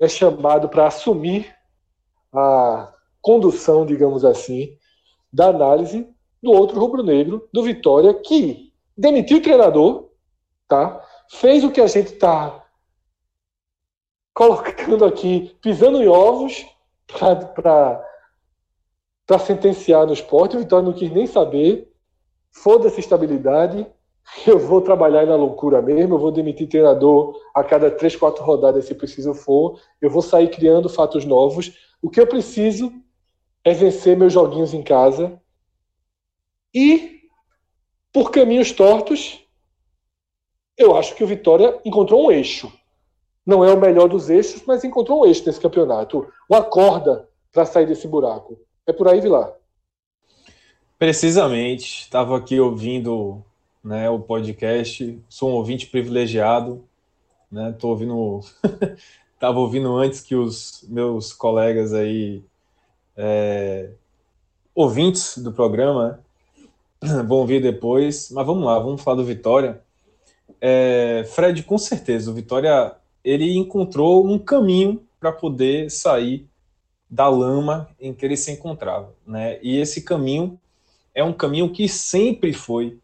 é chamado para assumir a condução, digamos assim, da análise do outro rubro-negro, do Vitória, que demitiu o treinador, tá? fez o que a gente está colocando aqui, pisando em ovos para sentenciar no esporte. O Vitória não quis nem saber. Foda-se estabilidade. Eu vou trabalhar na loucura mesmo. Eu vou demitir treinador a cada três, quatro rodadas, se preciso for. Eu vou sair criando fatos novos. O que eu preciso é vencer meus joguinhos em casa. E, por caminhos tortos, eu acho que o Vitória encontrou um eixo não é o melhor dos eixos, mas encontrou um eixo nesse campeonato, uma corda para sair desse buraco. É por aí, Vilar. Precisamente. Estava aqui ouvindo né, o podcast, sou um ouvinte privilegiado, né? Ouvindo, estava ouvindo antes que os meus colegas aí é, ouvintes do programa né? vão ouvir depois, mas vamos lá, vamos falar do Vitória. É, Fred, com certeza, o Vitória ele encontrou um caminho para poder sair da lama em que ele se encontrava, né? E esse caminho é um caminho que sempre foi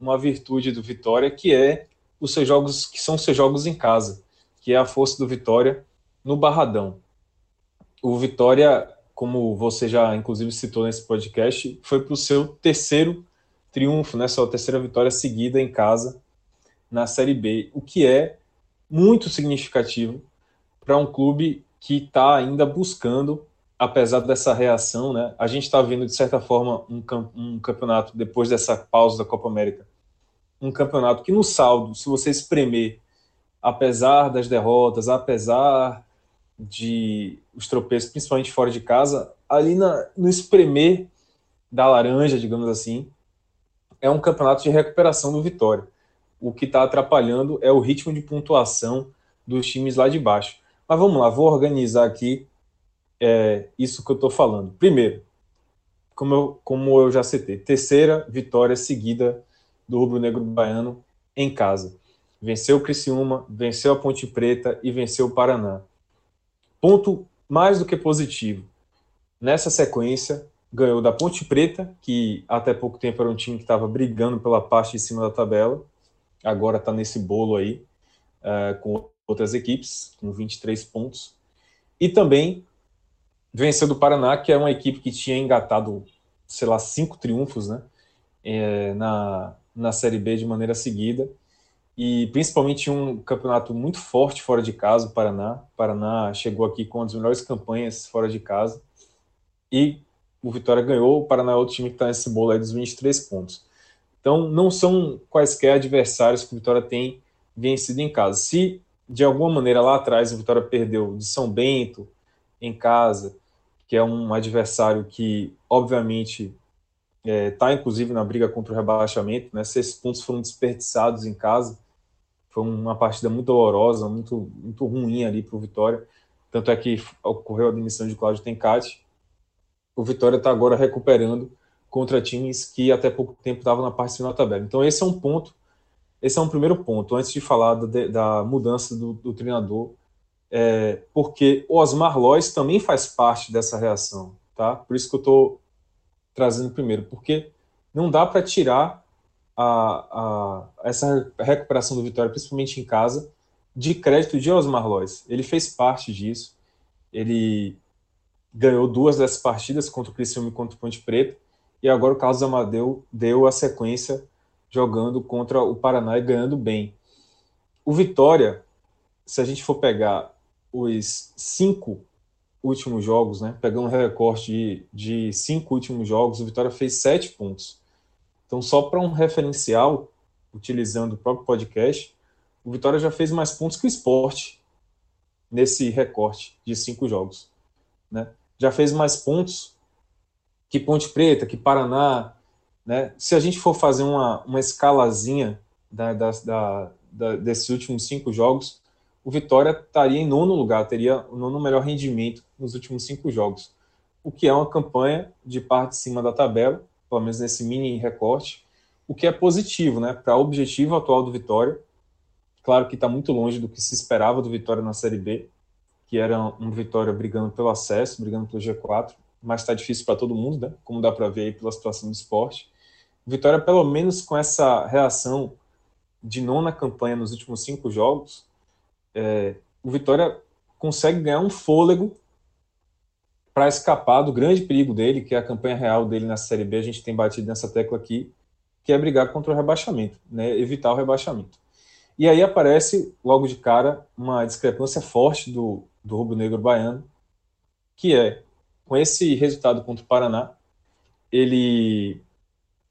uma virtude do Vitória, que é os seus jogos, que são os seus jogos em casa, que é a força do Vitória no Barradão. O Vitória, como você já inclusive citou nesse podcast, foi para o seu terceiro triunfo, né, sua terceira vitória seguida em casa na Série B, o que é muito significativo para um clube que está ainda buscando, apesar dessa reação, né? A gente está vendo de certa forma um, um campeonato depois dessa pausa da Copa América, um campeonato que no saldo, se você espremer, apesar das derrotas, apesar de os tropeços, principalmente fora de casa, ali na, no espremer da laranja, digamos assim, é um campeonato de recuperação do Vitória. O que está atrapalhando é o ritmo de pontuação dos times lá de baixo. Mas vamos lá, vou organizar aqui é, isso que eu estou falando. Primeiro, como eu, como eu já citei, terceira vitória seguida do Rubro Negro Baiano em casa. Venceu o Criciúma, venceu a Ponte Preta e venceu o Paraná. Ponto mais do que positivo. Nessa sequência, ganhou da Ponte Preta, que até pouco tempo era um time que estava brigando pela parte de cima da tabela, agora está nesse bolo aí, uh, com outras equipes, com 23 pontos. E também venceu do Paraná, que é uma equipe que tinha engatado, sei lá, cinco triunfos né, é, na, na Série B de maneira seguida. E principalmente um campeonato muito forte fora de casa, o Paraná. O Paraná chegou aqui com uma das melhores campanhas fora de casa. E o Vitória ganhou, o Paraná é outro time que está nesse bolo aí dos 23 pontos. Então, não são quaisquer adversários que o Vitória tem vencido em casa. Se de alguma maneira lá atrás o Vitória perdeu de São Bento em casa, que é um adversário que, obviamente, está é, tá, inclusive na briga contra o rebaixamento, né? Se esses pontos foram desperdiçados em casa, foi uma partida muito dolorosa, muito, muito ruim ali para o Vitória. Tanto é que ocorreu a demissão de Cláudio Tencati o Vitória está agora recuperando contra times que até pouco tempo estavam na parte cima da tabela. Então esse é um ponto, esse é um primeiro ponto, antes de falar da, da mudança do, do treinador, é, porque o Osmar Lois também faz parte dessa reação, tá? Por isso que eu estou trazendo primeiro, porque não dá para tirar a, a, essa recuperação do Vitória, principalmente em casa, de crédito de Osmar Lois. Ele fez parte disso, ele ganhou duas dessas partidas contra o Criciúma e contra o Ponte Preta, e agora o Carlos Amadeu deu a sequência jogando contra o Paraná e ganhando bem. O Vitória, se a gente for pegar os cinco últimos jogos, né, pegando um recorte de, de cinco últimos jogos, o Vitória fez sete pontos. Então, só para um referencial, utilizando o próprio podcast, o Vitória já fez mais pontos que o esporte nesse recorte de cinco jogos. Né? já fez mais pontos que Ponte Preta, que Paraná. Né? Se a gente for fazer uma, uma escalazinha da, da, da, da desses últimos cinco jogos, o Vitória estaria em nono lugar, teria o nono melhor rendimento nos últimos cinco jogos. O que é uma campanha de parte de cima da tabela, pelo menos nesse mini recorte, o que é positivo né, para o objetivo atual do Vitória. Claro que está muito longe do que se esperava do Vitória na Série B, que era um Vitória brigando pelo acesso, brigando pelo G4, mas está difícil para todo mundo, né? Como dá para ver aí pela situação do esporte. Vitória, pelo menos com essa reação de nona campanha nos últimos cinco jogos, é, o Vitória consegue ganhar um fôlego para escapar do grande perigo dele, que é a campanha real dele na Série B. A gente tem batido nessa tecla aqui, que é brigar contra o rebaixamento, né? evitar o rebaixamento. E aí aparece logo de cara uma discrepância forte do, do rubro-negro baiano, que é, com esse resultado contra o Paraná, ele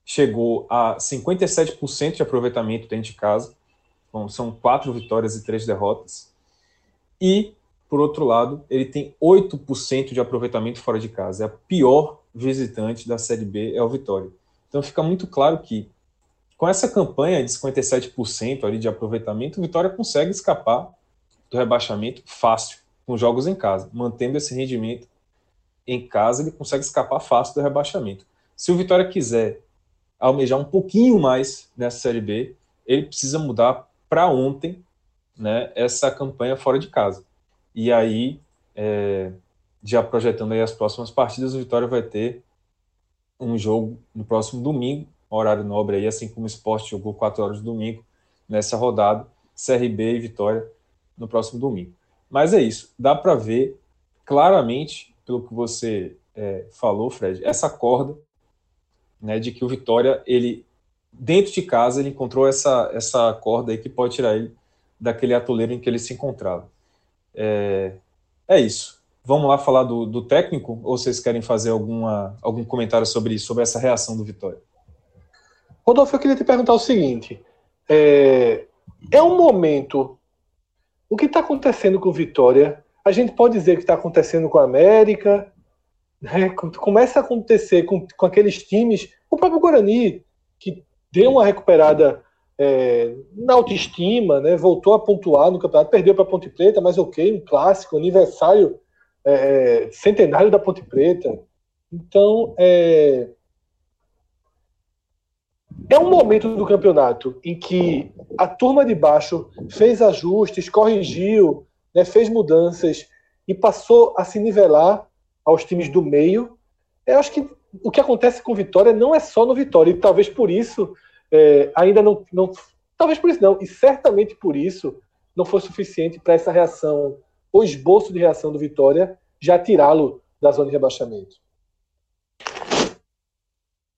chegou a 57% de aproveitamento dentro de casa, Bom, são quatro vitórias e três derrotas, e, por outro lado, ele tem 8% de aproveitamento fora de casa, é a pior visitante da Série B, é o Vitória. Então fica muito claro que, com essa campanha de 57% ali de aproveitamento, o Vitória consegue escapar do rebaixamento fácil com jogos em casa. Mantendo esse rendimento em casa, ele consegue escapar fácil do rebaixamento. Se o Vitória quiser almejar um pouquinho mais nessa Série B, ele precisa mudar para ontem né, essa campanha fora de casa. E aí, é, já projetando aí as próximas partidas, o Vitória vai ter um jogo no próximo domingo, horário nobre aí, assim como o esporte jogou 4 horas domingo, nessa rodada, CRB e Vitória no próximo domingo. Mas é isso, dá para ver claramente, pelo que você é, falou, Fred, essa corda né, de que o Vitória, ele dentro de casa, ele encontrou essa, essa corda aí que pode tirar ele daquele atoleiro em que ele se encontrava. É, é isso. Vamos lá falar do, do técnico? Ou vocês querem fazer alguma, algum comentário sobre isso, sobre essa reação do Vitória? Rodolfo, eu queria te perguntar o seguinte: é, é um momento. O que está acontecendo com o Vitória? A gente pode dizer que está acontecendo com a América, né? começa a acontecer com, com aqueles times, o próprio Guarani, que deu uma recuperada é, na autoestima, né? voltou a pontuar no campeonato, perdeu para a Ponte Preta, mas ok, um clássico, aniversário é, centenário da Ponte Preta. Então, é, é um momento do campeonato em que a turma de baixo fez ajustes, corrigiu, né, fez mudanças e passou a se nivelar aos times do meio. Eu acho que o que acontece com Vitória não é só no Vitória, e talvez por isso é, ainda não, não. Talvez por isso não, e certamente por isso não foi suficiente para essa reação, o esboço de reação do Vitória, já tirá-lo da zona de rebaixamento.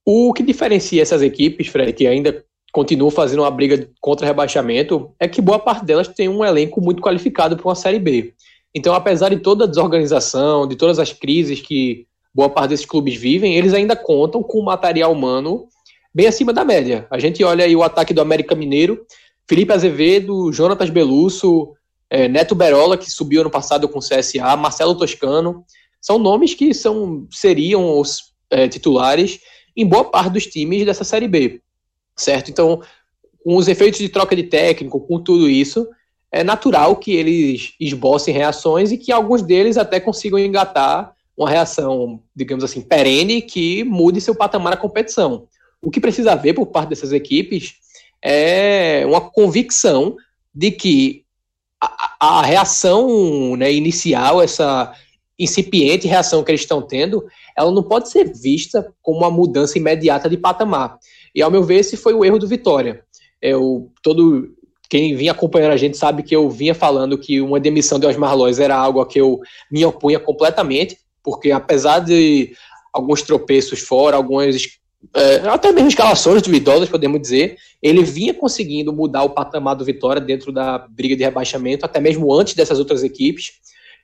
O que diferencia essas equipes, Fred, que ainda continuam fazendo uma briga contra rebaixamento, é que boa parte delas tem um elenco muito qualificado para uma Série B. Então, apesar de toda a desorganização, de todas as crises que boa parte desses clubes vivem, eles ainda contam com material humano bem acima da média. A gente olha aí o ataque do América Mineiro, Felipe Azevedo, Jonatas Belusso, é, Neto Berola, que subiu ano passado com o CSA, Marcelo Toscano, são nomes que são, seriam os é, titulares em boa parte dos times dessa Série B, certo? Então, com os efeitos de troca de técnico, com tudo isso, é natural que eles esbocem reações e que alguns deles até consigam engatar uma reação, digamos assim, perene que mude seu patamar na competição. O que precisa haver por parte dessas equipes é uma convicção de que a, a reação né, inicial, essa incipiente reação que eles estão tendo, ela não pode ser vista como uma mudança imediata de patamar. E ao meu ver, esse foi o erro do Vitória. Eu, todo quem vinha acompanhando a gente sabe que eu vinha falando que uma demissão de Osmar Lois era algo a que eu me opunha completamente, porque apesar de alguns tropeços fora, algumas é, até mesmo escalações duvidosas, podemos dizer, ele vinha conseguindo mudar o patamar do Vitória dentro da briga de rebaixamento, até mesmo antes dessas outras equipes.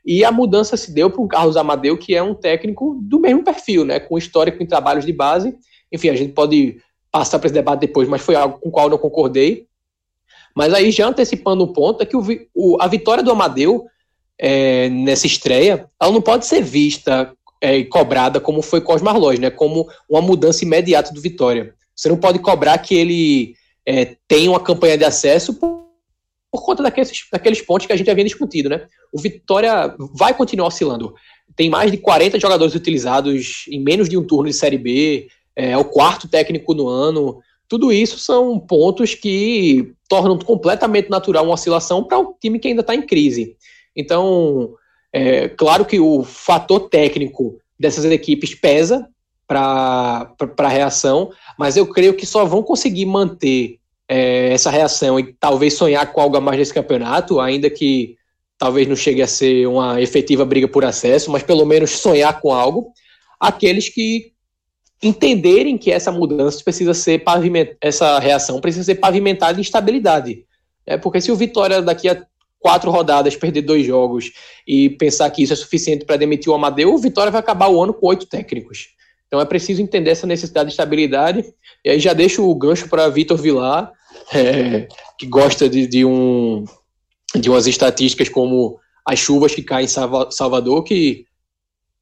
E a mudança se deu para o Carlos Amadeu, que é um técnico do mesmo perfil, né, com histórico em trabalhos de base. Enfim, a gente pode passar para esse debate depois, mas foi algo com o qual eu não concordei. Mas aí, já antecipando o ponto, é que o, o, a vitória do Amadeu é, nessa estreia, ela não pode ser vista é, e cobrada como foi com os Marlós, né, como uma mudança imediata do Vitória. Você não pode cobrar que ele é, tenha uma campanha de acesso por, por conta daqueles, daqueles pontos que a gente havia discutido. Né? O Vitória vai continuar oscilando. Tem mais de 40 jogadores utilizados em menos de um turno de Série B, é o quarto técnico no ano. Tudo isso são pontos que tornam completamente natural uma oscilação para um time que ainda está em crise. Então, é claro que o fator técnico dessas equipes pesa para a reação, mas eu creio que só vão conseguir manter é, essa reação e talvez sonhar com algo a mais nesse campeonato, ainda que talvez não chegue a ser uma efetiva briga por acesso, mas pelo menos sonhar com algo, aqueles que entenderem que essa mudança precisa ser pavimentada, essa reação precisa ser pavimentada em estabilidade. É porque se o Vitória daqui a quatro rodadas perder dois jogos e pensar que isso é suficiente para demitir o Amadeu, o Vitória vai acabar o ano com oito técnicos. Então é preciso entender essa necessidade de estabilidade. E aí já deixo o gancho para Vitor Vilar, é, que gosta de, de, um, de umas estatísticas como as chuvas que caem em Salvador, que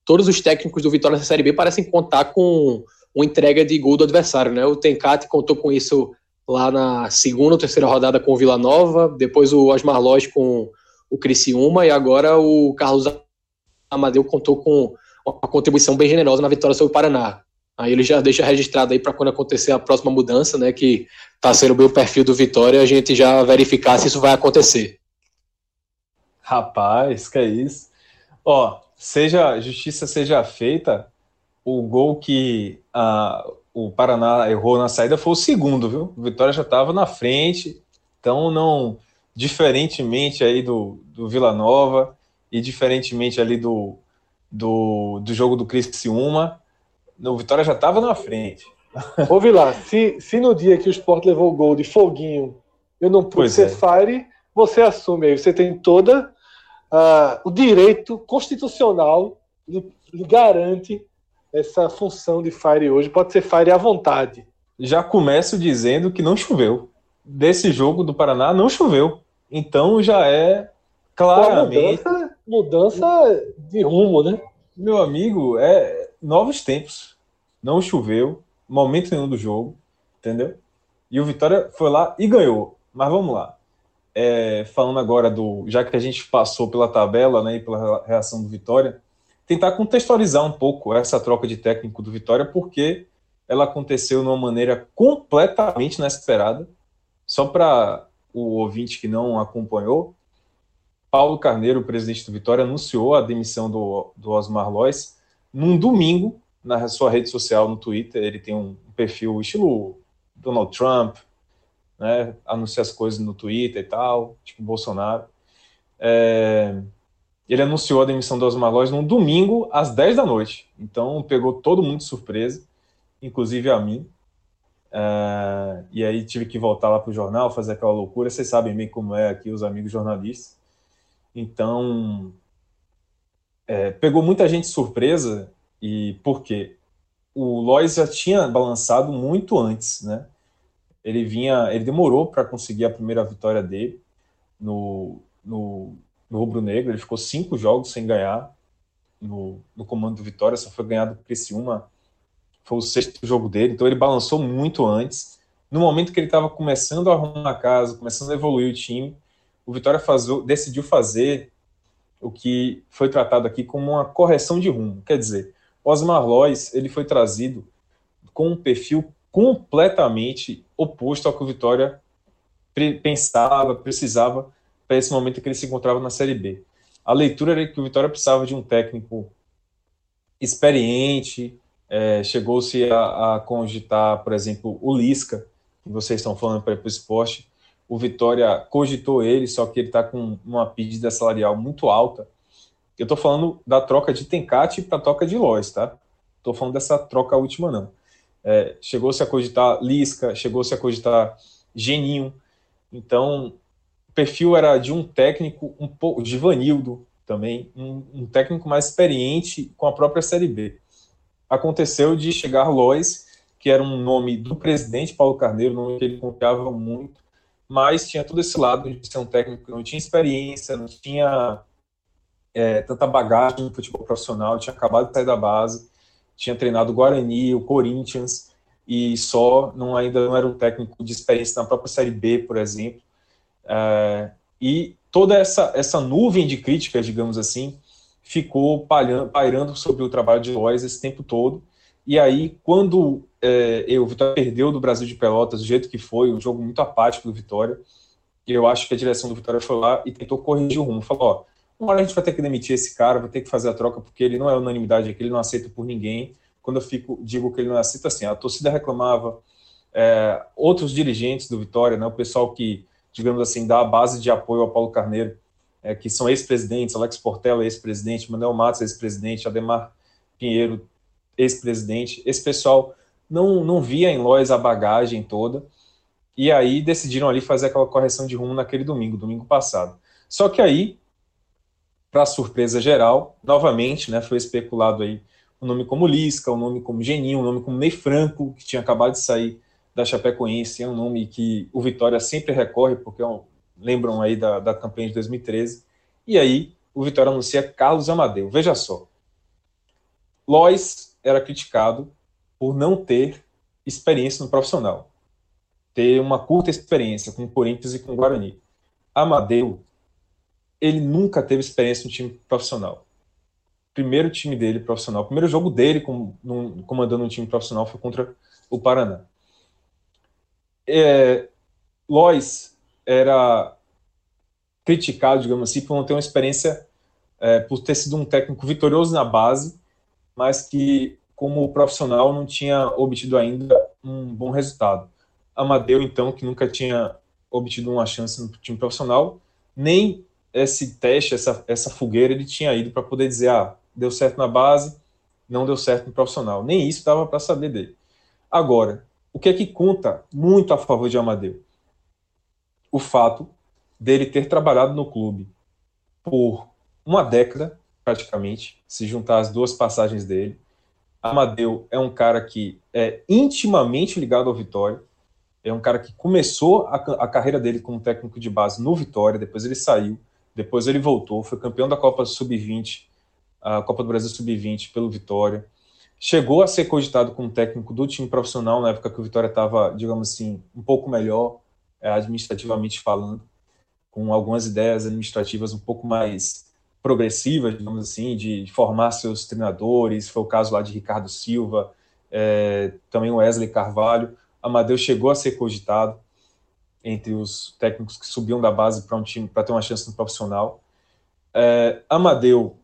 todos os técnicos do Vitória na Série B parecem contar com uma entrega de gol do adversário, né? O Tencate contou com isso lá na segunda ou terceira rodada com o Vila Nova, depois o Osmar Loz com o Criciúma e agora o Carlos Amadeu contou com uma contribuição bem generosa na vitória sobre o Paraná. Aí ele já deixa registrado aí para quando acontecer a próxima mudança, né, que está sendo bem o perfil do Vitória, a gente já verificar se isso vai acontecer. Rapaz, que é isso. Ó, seja justiça seja feita, o gol que a, o Paraná errou na saída foi o segundo, viu? O Vitória já estava na frente, Então, não, diferentemente aí do, do Vila Nova e diferentemente ali do, do, do jogo do Criciúma, o Vitória já estava na frente. Ouve lá, se, se no dia que o Sport levou o gol de foguinho eu não pude pois ser é. Fire, você assume aí, você tem toda uh, o direito constitucional lhe, lhe garante essa função de Fire hoje, pode ser Fire à vontade. Já começo dizendo que não choveu. Desse jogo do Paraná não choveu. Então já é claramente. Mudança, mudança de rumo, né? Meu amigo, é novos tempos. Não choveu, momento nenhum do jogo, entendeu? E o Vitória foi lá e ganhou. Mas vamos lá. É, falando agora do. Já que a gente passou pela tabela né, e pela reação do Vitória, tentar contextualizar um pouco essa troca de técnico do Vitória, porque ela aconteceu de uma maneira completamente inesperada. Só para o ouvinte que não acompanhou, Paulo Carneiro, presidente do Vitória, anunciou a demissão do, do Osmar Lois num domingo na sua rede social no Twitter. Ele tem um perfil estilo Donald Trump, né? Anuncia as coisas no Twitter e tal, tipo Bolsonaro. É, ele anunciou a demissão do Osmar Lois num domingo às 10 da noite. Então pegou todo mundo de surpresa, inclusive a mim. Uh, e aí tive que voltar lá para o jornal, fazer aquela loucura. Vocês sabem bem como é aqui os amigos jornalistas. Então, é, pegou muita gente surpresa. E por quê? O Lois já tinha balançado muito antes, né? Ele vinha, ele demorou para conseguir a primeira vitória dele no, no, no Rubro Negro. Ele ficou cinco jogos sem ganhar no, no comando do Vitória, só foi ganhado por Criciúma foi o sexto jogo dele, então ele balançou muito antes. No momento que ele estava começando a arrumar a casa, começando a evoluir o time, o Vitória decidiu fazer o que foi tratado aqui como uma correção de rumo. Quer dizer, Osmar Lois ele foi trazido com um perfil completamente oposto ao que o Vitória pensava, precisava para esse momento que ele se encontrava na Série B. A leitura era que o Vitória precisava de um técnico experiente, é, chegou-se a, a, cogitar, por exemplo, o Lisca, que vocês estão falando para o esporte. O Vitória cogitou ele, só que ele está com uma pedida salarial muito alta. Eu estou falando da troca de Tencate para a troca de Lois, tá? Estou falando dessa troca última, não. É, chegou-se a cogitar Lisca, chegou-se a cogitar Geninho. Então, o perfil era de um técnico um pouco de Vanildo também, um, um técnico mais experiente com a própria Série B aconteceu de chegar Lois, que era um nome do presidente Paulo Carneiro, nome que ele confiava muito, mas tinha todo esse lado de ser um técnico que não tinha experiência, não tinha é, tanta bagagem no futebol profissional, tinha acabado de sair da base, tinha treinado o Guarani, o Corinthians, e só não ainda não era um técnico de experiência na própria Série B, por exemplo. É, e toda essa, essa nuvem de críticas, digamos assim, ficou pairando sobre o trabalho de Lois esse tempo todo. E aí, quando é, o Vitória perdeu do Brasil de Pelotas, do jeito que foi, um jogo muito apático do Vitória, eu acho que a direção do Vitória foi lá e tentou corrigir o rumo. Falou: ó, uma hora a gente vai ter que demitir esse cara, vai ter que fazer a troca, porque ele não é unanimidade aqui, ele não aceita por ninguém. Quando eu fico, digo que ele não aceita, assim, a torcida reclamava, é, outros dirigentes do Vitória, né, o pessoal que, digamos assim, dá a base de apoio ao Paulo Carneiro, é, que são ex-presidentes, Alex Portela, ex-presidente, Manuel Matos, ex-presidente, Ademar Pinheiro, ex-presidente. Esse pessoal não, não via em Lois a bagagem toda, e aí decidiram ali fazer aquela correção de rumo naquele domingo, domingo passado. Só que aí, para surpresa geral, novamente, né, foi especulado aí um nome como Lisca, um nome como Geninho, um nome como Ney Franco, que tinha acabado de sair da Chapecoense, é um nome que o Vitória sempre recorre, porque é lembram aí da, da campanha de 2013. E aí o Vitória anuncia Carlos Amadeu. Veja só, Lois era criticado por não ter experiência no profissional, ter uma curta experiência com o Corinthians e com o Guarani. Amadeu, ele nunca teve experiência no time profissional. Primeiro time dele profissional, primeiro jogo dele com, num, comandando um time profissional foi contra o Paraná. É, Lois era criticado, digamos assim, por não ter uma experiência, é, por ter sido um técnico vitorioso na base, mas que, como profissional, não tinha obtido ainda um bom resultado. Amadeu, então, que nunca tinha obtido uma chance no time profissional, nem esse teste, essa, essa fogueira, ele tinha ido para poder dizer, ah, deu certo na base, não deu certo no profissional. Nem isso dava para saber dele. Agora, o que é que conta muito a favor de Amadeu? O fato dele ter trabalhado no clube por uma década, praticamente, se juntar as duas passagens dele. Amadeu é um cara que é intimamente ligado ao Vitória. É um cara que começou a, a carreira dele como técnico de base no Vitória, depois ele saiu, depois ele voltou, foi campeão da Copa Sub-20, a Copa do Brasil Sub-20 pelo Vitória. Chegou a ser cogitado como técnico do time profissional na época que o Vitória estava, digamos assim, um pouco melhor, é, administrativamente falando, com algumas ideias administrativas um pouco mais progressivas, digamos assim, de formar seus treinadores. Foi o caso lá de Ricardo Silva, é, também Wesley Carvalho. Amadeu chegou a ser cogitado entre os técnicos que subiam da base para um time para ter uma chance no profissional. É, Amadeu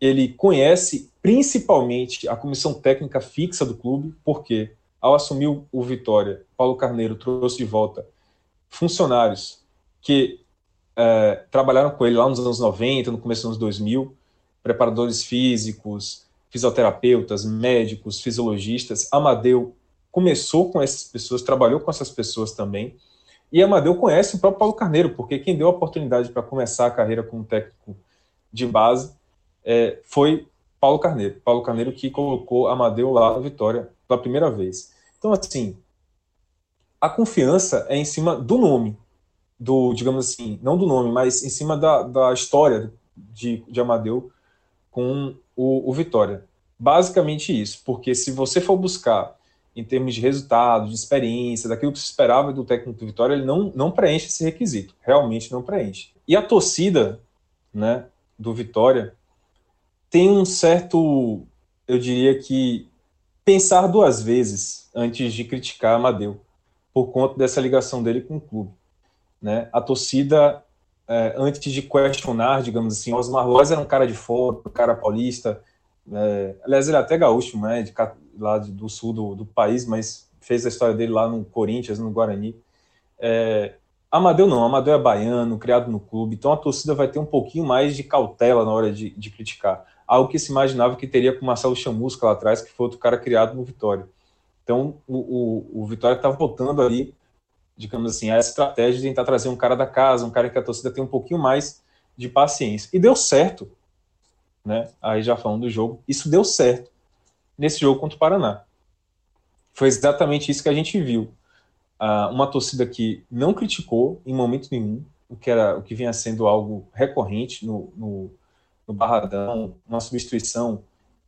ele conhece principalmente a comissão técnica fixa do clube, porque ao assumir o Vitória, Paulo Carneiro trouxe de volta funcionários que é, trabalharam com ele lá nos anos 90, no começo dos anos 2000, preparadores físicos, fisioterapeutas, médicos, fisiologistas. Amadeu começou com essas pessoas, trabalhou com essas pessoas também. E Amadeu conhece o próprio Paulo Carneiro, porque quem deu a oportunidade para começar a carreira como técnico de base é, foi Paulo Carneiro. Paulo Carneiro que colocou Amadeu lá na Vitória pela primeira vez. Então, assim, a confiança é em cima do nome, do, digamos assim, não do nome, mas em cima da, da história de, de Amadeu com o, o Vitória. Basicamente isso, porque se você for buscar em termos de resultados, de experiência, daquilo que se esperava do técnico do Vitória, ele não, não preenche esse requisito, realmente não preenche. E a torcida né, do Vitória tem um certo, eu diria que, pensar duas vezes antes de criticar Amadeu, por conta dessa ligação dele com o clube. Né? A torcida, é, antes de questionar, digamos assim, Osmar Loz era um cara de fora, um cara paulista, é, aliás, ele é até gaúcho, né, de, lá do sul do, do, país, mas fez a história dele lá no Corinthians, no Guarani. É, Amadeu não, Amadeu é baiano, criado no clube, então a torcida vai ter um pouquinho mais de cautela na hora de, de criticar. Algo que se imaginava que teria com o Marcelo Chamusca lá atrás, que foi outro cara criado no Vitória. Então o, o, o Vitória está voltando ali digamos assim, a estratégia de tentar trazer um cara da casa, um cara que a torcida tem um pouquinho mais de paciência. E deu certo, né? Aí já falando do jogo, isso deu certo nesse jogo contra o Paraná. Foi exatamente isso que a gente viu. Uh, uma torcida que não criticou em momento nenhum, o que era o que vinha sendo algo recorrente no, no, no Barradão, uma substituição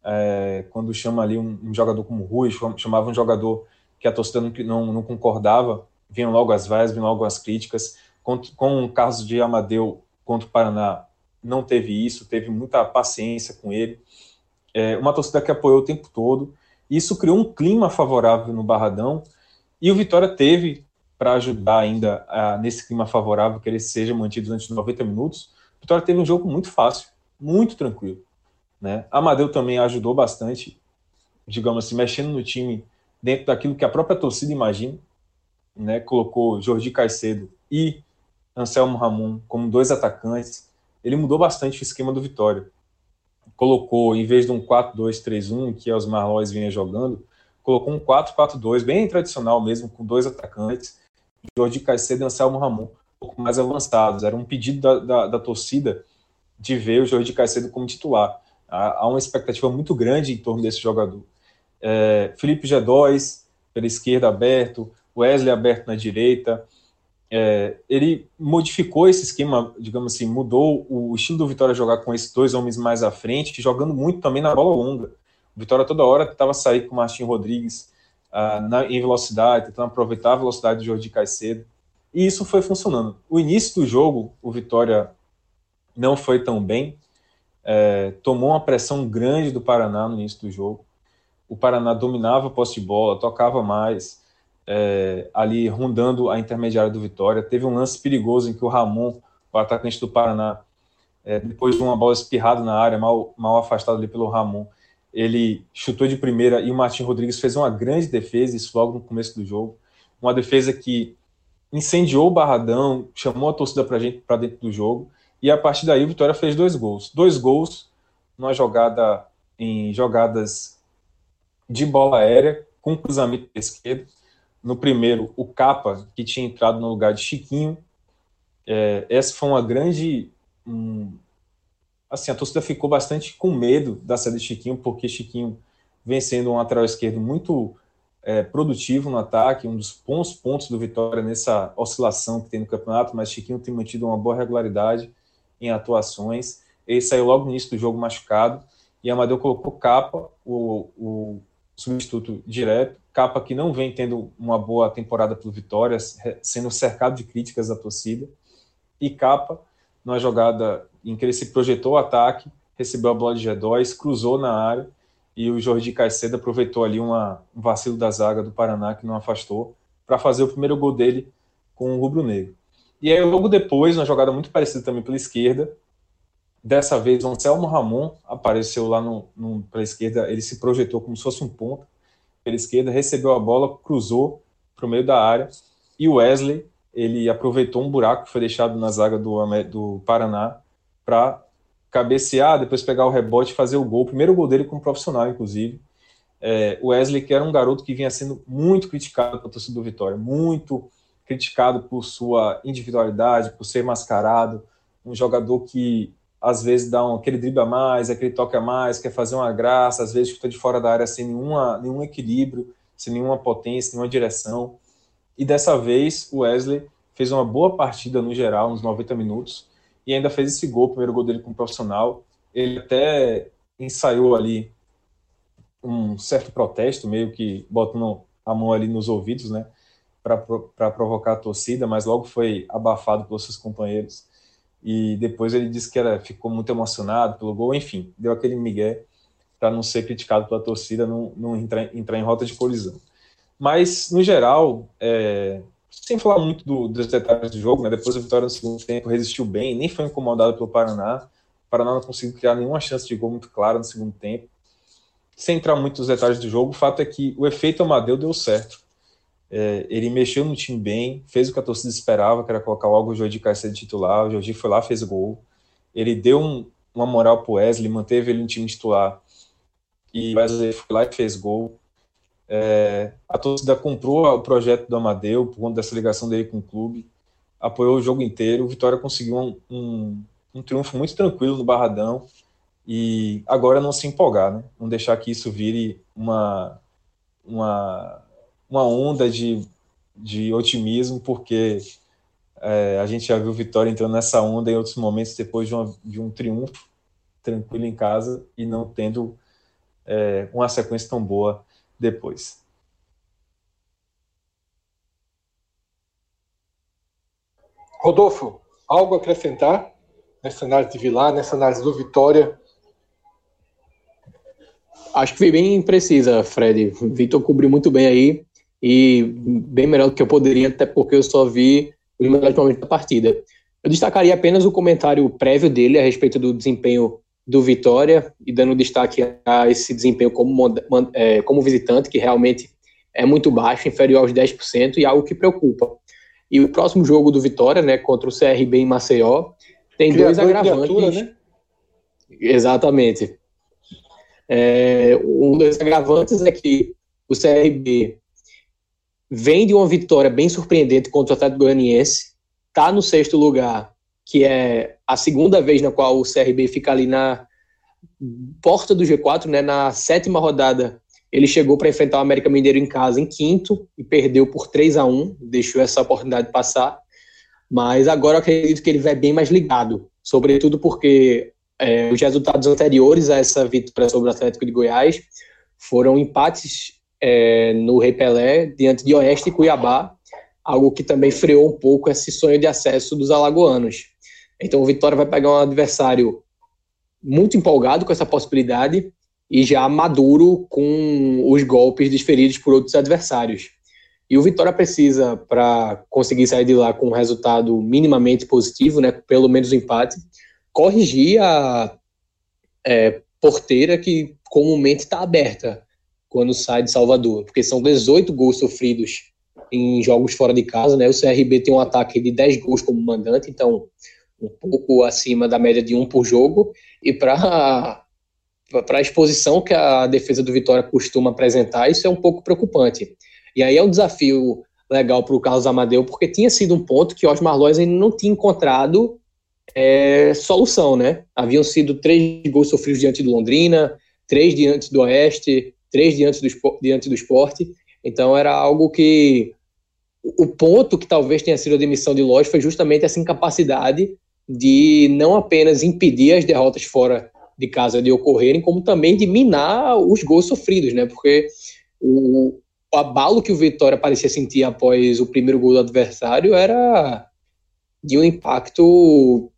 é, quando chama ali um, um, jogador como Rui, chamava um jogador que a torcida não, não, não concordava, vinham logo as vaias, vinham logo as críticas. Com, com o caso de Amadeu contra o Paraná, não teve isso, teve muita paciência com ele. É, uma torcida que apoiou o tempo todo. Isso criou um clima favorável no Barradão e o Vitória teve para ajudar ainda a, nesse clima favorável que ele seja mantido durante 90 minutos. O Vitória teve um jogo muito fácil, muito tranquilo. Né? Amadeu também ajudou bastante, digamos assim, mexendo no time dentro daquilo que a própria torcida imagina né, colocou Jordi Caicedo e Anselmo Ramon como dois atacantes, ele mudou bastante o esquema do Vitória. Colocou, em vez de um 4-2-3-1, que os Marlóis vinha jogando, colocou um 4-4-2, bem tradicional mesmo, com dois atacantes, Jordi Caicedo e Anselmo Ramon, um pouco mais avançados. Era um pedido da, da, da torcida de ver o Jordi Caicedo como titular. Há, uma expectativa muito grande em torno desse jogador. É, Felipe G2, pela esquerda aberto, Wesley aberto na direita. É, ele modificou esse esquema, digamos assim, mudou o estilo do Vitória jogar com esses dois homens mais à frente, jogando muito também na bola longa. O Vitória toda hora tentava sair com o Martin Rodrigues uh, na, em velocidade, tentando aproveitar a velocidade do Jordi Caicedo. E isso foi funcionando. O início do jogo, o Vitória não foi tão bem, é, tomou uma pressão grande do Paraná no início do jogo. O Paraná dominava a posse de bola, tocava mais, é, ali rondando a intermediária do Vitória. Teve um lance perigoso em que o Ramon, o atacante do Paraná, é, depois de uma bola espirrada na área, mal, mal afastado ali pelo Ramon, ele chutou de primeira e o Martin Rodrigues fez uma grande defesa, isso logo no começo do jogo. Uma defesa que incendiou o Barradão, chamou a torcida para gente para dentro do jogo e a partir daí o Vitória fez dois gols, dois gols numa jogada em jogadas de bola aérea com cruzamento esquerdo. No primeiro, o Capa que tinha entrado no lugar de Chiquinho. É, essa foi uma grande um, assim, a torcida ficou bastante com medo da saída de Chiquinho, porque Chiquinho vem sendo um lateral esquerdo muito é, produtivo no ataque, um dos bons pontos do Vitória nessa oscilação que tem no campeonato, mas Chiquinho tem mantido uma boa regularidade em atuações. Ele saiu logo no início do jogo machucado e Amadeu colocou Capa, o, o substituto direto, Capa que não vem tendo uma boa temporada pelo Vitória, sendo cercado de críticas da torcida, e Capa, numa jogada em que ele se projetou o ataque, recebeu a bola de G2, cruzou na área e o Jordi Caicedo aproveitou ali uma, um vacilo da zaga do Paraná que não afastou para fazer o primeiro gol dele com o rubro-negro. E aí logo depois, uma jogada muito parecida também pela esquerda, dessa vez o Anselmo Ramon apareceu lá no, no pela esquerda, ele se projetou como se fosse um ponto pela esquerda, recebeu a bola, cruzou para o meio da área e o Wesley ele aproveitou um buraco que foi deixado na zaga do, do Paraná para cabecear, depois pegar o rebote e fazer o gol. Primeiro gol dele como profissional, inclusive. É, o Wesley, que era um garoto que vinha sendo muito criticado pela torcida do Vitória, muito criticado por sua individualidade, por ser mascarado, um jogador que às vezes dá um, aquele drible a mais, aquele toque a mais, quer fazer uma graça, às vezes chuta de fora da área sem nenhuma, nenhum equilíbrio, sem nenhuma potência, nenhuma direção. E dessa vez o Wesley fez uma boa partida no geral, nos 90 minutos, e ainda fez esse gol, o primeiro gol dele como profissional. Ele até ensaiou ali um certo protesto, meio que botando a mão ali nos ouvidos, né, para provocar a torcida, mas logo foi abafado pelos seus companheiros. E depois ele disse que era, ficou muito emocionado pelo gol, enfim, deu aquele migué para não ser criticado pela torcida, não, não entrar, entrar, em rota de colisão. Mas, no geral, é, sem falar muito do, dos detalhes do jogo, né? Depois a vitória no segundo tempo resistiu bem, nem foi incomodado pelo Paraná. O Paraná não conseguiu criar nenhuma chance de gol muito clara no segundo tempo. Sem entrar muito nos detalhes do jogo, o fato é que o efeito Amadeu deu certo. É, ele mexeu no time bem, fez o que a torcida esperava, que era colocar logo o Jordi Caicedo titular. O Jordi foi lá, fez gol. Ele deu um, uma moral pro Wesley, manteve ele no time titular. E o Wesley foi lá e fez gol. É, a torcida comprou o projeto do Amadeu por conta dessa ligação dele com o clube, apoiou o jogo inteiro. O Vitória conseguiu um, um, um triunfo muito tranquilo no Barradão e agora não se empolgar, né? não deixar que isso vire uma, uma, uma onda de, de otimismo, porque é, a gente já viu o Vitória entrando nessa onda em outros momentos depois de, uma, de um triunfo tranquilo em casa e não tendo é, uma sequência tão boa depois. Rodolfo, algo a acrescentar nessa análise de Vilar, nessa análise do Vitória? Acho que foi bem precisa, Fred. Vitor cobriu muito bem aí e bem melhor do que eu poderia, até porque eu só vi os melhores momentos da partida. Eu destacaria apenas o comentário prévio dele a respeito do desempenho do Vitória e dando destaque a esse desempenho como, é, como visitante, que realmente é muito baixo, inferior aos 10%, e algo que preocupa. E o próximo jogo do Vitória, né, contra o CRB em Maceió, tem Criador dois agravantes. né? Exatamente. É, um dos agravantes é que o CRB vem de uma vitória bem surpreendente contra o Atlético Goianiense, está no sexto lugar que é a segunda vez na qual o CRB fica ali na porta do G4, né, na sétima rodada. Ele chegou para enfrentar o América Mineiro em casa em quinto e perdeu por 3 a 1 deixou essa oportunidade passar. Mas agora eu acredito que ele vai bem mais ligado, sobretudo porque é, os resultados anteriores a essa vitória sobre o Atlético de Goiás foram empates é, no Rei Pelé diante de Oeste e Cuiabá, algo que também freou um pouco esse sonho de acesso dos alagoanos. Então o Vitória vai pegar um adversário muito empolgado com essa possibilidade e já maduro com os golpes desferidos por outros adversários. E o Vitória precisa, para conseguir sair de lá com um resultado minimamente positivo, né, pelo menos um empate, corrigir a é, porteira que comumente está aberta quando sai de Salvador, porque são 18 gols sofridos em jogos fora de casa, né? O CRB tem um ataque de 10 gols como mandante, então um pouco acima da média de um por jogo, e para a exposição que a defesa do Vitória costuma apresentar, isso é um pouco preocupante. E aí é um desafio legal para o Carlos Amadeu, porque tinha sido um ponto que Osmar Lois ainda não tinha encontrado é, solução, né? Haviam sido três gols sofridos diante do Londrina, três diante do Oeste, três diante do, diante do esporte. Então era algo que. O ponto que talvez tenha sido a demissão de Lois foi justamente essa incapacidade de não apenas impedir as derrotas fora de casa de ocorrerem, como também de minar os gols sofridos, né? Porque o, o abalo que o Vitória parecia sentir após o primeiro gol do adversário era de um impacto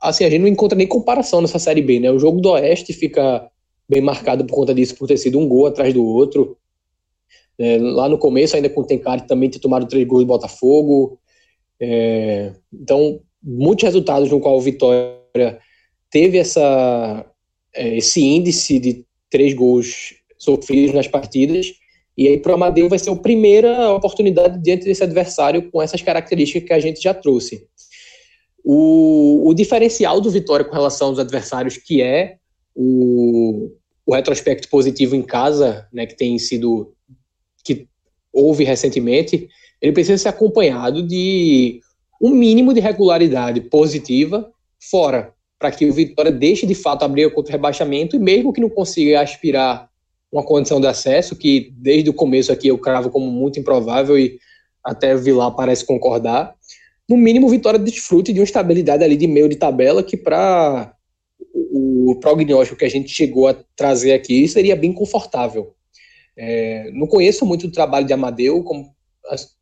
assim, a gente não encontra nem comparação nessa Série B, né? O jogo do Oeste fica bem marcado por conta disso, por ter sido um gol atrás do outro. É, lá no começo, ainda com o Tencari, também ter tomado três gols do Botafogo. É, então, muitos resultados no qual o Vitória teve essa, é, esse índice de três gols sofridos nas partidas. E aí, para o Amadeu, vai ser a primeira oportunidade diante desse adversário com essas características que a gente já trouxe. O, o diferencial do Vitória com relação aos adversários, que é o, o retrospecto positivo em casa, né, que tem sido que houve recentemente, ele precisa ser acompanhado de um mínimo de regularidade positiva fora, para que o Vitória deixe de fato abrir contra o rebaixamento e mesmo que não consiga aspirar uma condição de acesso, que desde o começo aqui eu cravo como muito improvável e até Vilar parece concordar, no mínimo, Vitória desfrute de uma estabilidade ali de meio de tabela que para o prognóstico que a gente chegou a trazer aqui seria bem confortável. É, não conheço muito o trabalho de Amadeu, como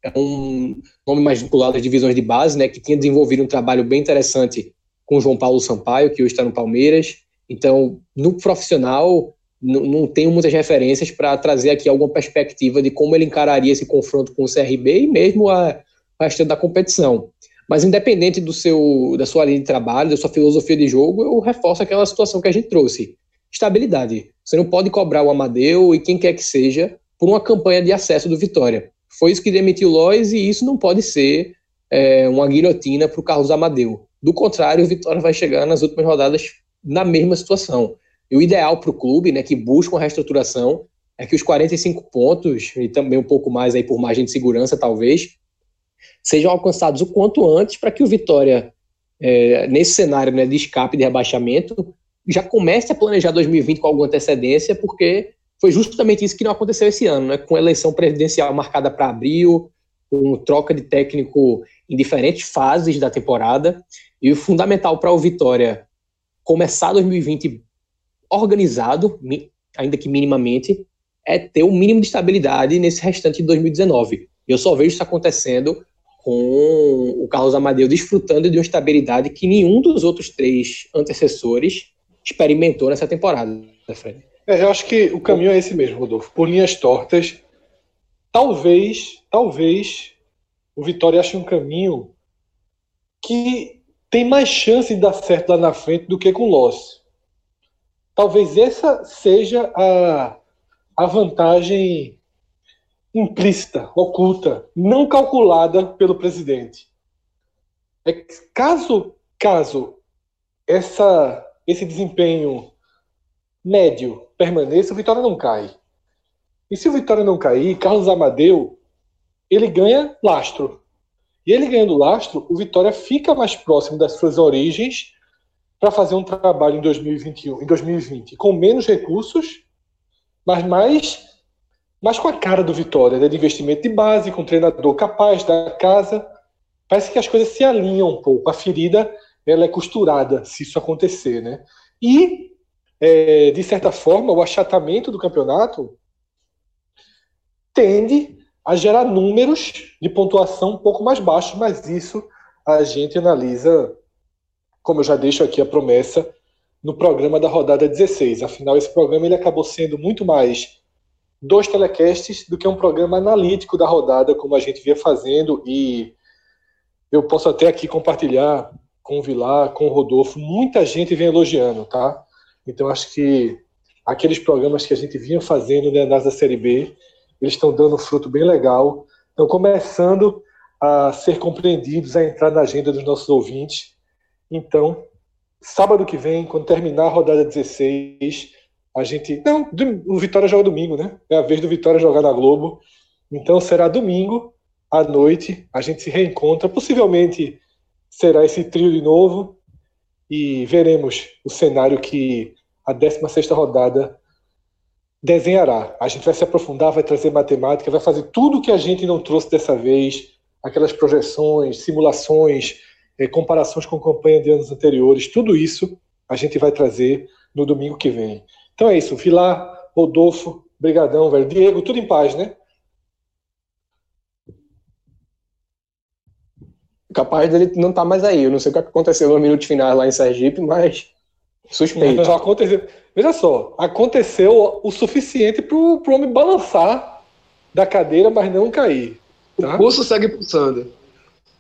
é um nome mais vinculado às divisões de base, né, que tinha desenvolvido um trabalho bem interessante com João Paulo Sampaio, que hoje está no Palmeiras. Então, no profissional, não tenho muitas referências para trazer aqui alguma perspectiva de como ele encararia esse confronto com o CRB e mesmo a, a da competição. Mas independente do seu, da sua linha de trabalho, da sua filosofia de jogo, eu reforço aquela situação que a gente trouxe. Estabilidade. Você não pode cobrar o Amadeu e quem quer que seja por uma campanha de acesso do Vitória. Foi isso que demitiu Lois e isso não pode ser é, uma guilhotina para o Carlos Amadeu. Do contrário, o Vitória vai chegar nas últimas rodadas na mesma situação. E o ideal para o clube, né, que busca uma reestruturação, é que os 45 pontos, e também um pouco mais aí por margem de segurança, talvez, sejam alcançados o quanto antes para que o Vitória, é, nesse cenário né, de escape de rebaixamento, já comece a planejar 2020 com alguma antecedência, porque foi justamente isso que não aconteceu esse ano, né, com a eleição presidencial marcada para abril, com troca de técnico em diferentes fases da temporada, e o fundamental para o Vitória começar 2020 organizado, ainda que minimamente, é ter o um mínimo de estabilidade nesse restante de 2019. Eu só vejo isso acontecendo com o Carlos Amadeu desfrutando de uma estabilidade que nenhum dos outros três antecessores experimentou nessa temporada, Fred. É, eu acho que o caminho é esse mesmo, Rodolfo. Por linhas tortas, talvez, talvez o Vitória ache um caminho que tem mais chance de dar certo lá na frente do que com o Loss. Talvez essa seja a, a vantagem implícita, oculta, não calculada pelo presidente. É caso, caso essa, esse desempenho médio permaneça, o Vitória não cai. E se o Vitória não cair, Carlos Amadeu, ele ganha lastro. E ele ganhando lastro, o Vitória fica mais próximo das suas origens para fazer um trabalho em 2021, em 2020, com menos recursos, mas mais mas com a cara do Vitória, né, de investimento de base, com um treinador capaz da casa. Parece que as coisas se alinham um pouco. A ferida ela é costurada se isso acontecer. Né? E, é, de certa forma, o achatamento do campeonato tende a gerar números de pontuação um pouco mais baixos, mas isso a gente analisa, como eu já deixo aqui a promessa, no programa da rodada 16. Afinal, esse programa ele acabou sendo muito mais dois telecasts do que um programa analítico da rodada, como a gente via fazendo, e eu posso até aqui compartilhar com o Vilar, com o Rodolfo, muita gente vem elogiando, tá? Então acho que aqueles programas que a gente vinha fazendo né, nas da Série B, eles estão dando um fruto bem legal. estão começando a ser compreendidos, a entrar na agenda dos nossos ouvintes. Então, sábado que vem, quando terminar a rodada 16, a gente. Não, o Vitória joga domingo, né? É a vez do Vitória jogar na Globo. Então será domingo à noite, a gente se reencontra. Possivelmente será esse trio de novo e veremos o cenário que a 16 rodada desenhará. A gente vai se aprofundar, vai trazer matemática, vai fazer tudo que a gente não trouxe dessa vez, aquelas projeções, simulações, eh, comparações com campanha de anos anteriores, tudo isso a gente vai trazer no domingo que vem. Então é isso, Vilar, Rodolfo, brigadão, velho. Diego, tudo em paz, né? Capaz dele não tá mais aí. Eu não sei o que aconteceu no minuto final lá em Sergipe, mas suspeito. Não, aconteceu. Veja só, aconteceu o suficiente para o homem balançar da cadeira, mas não cair. Tá? O pulso segue pulsando.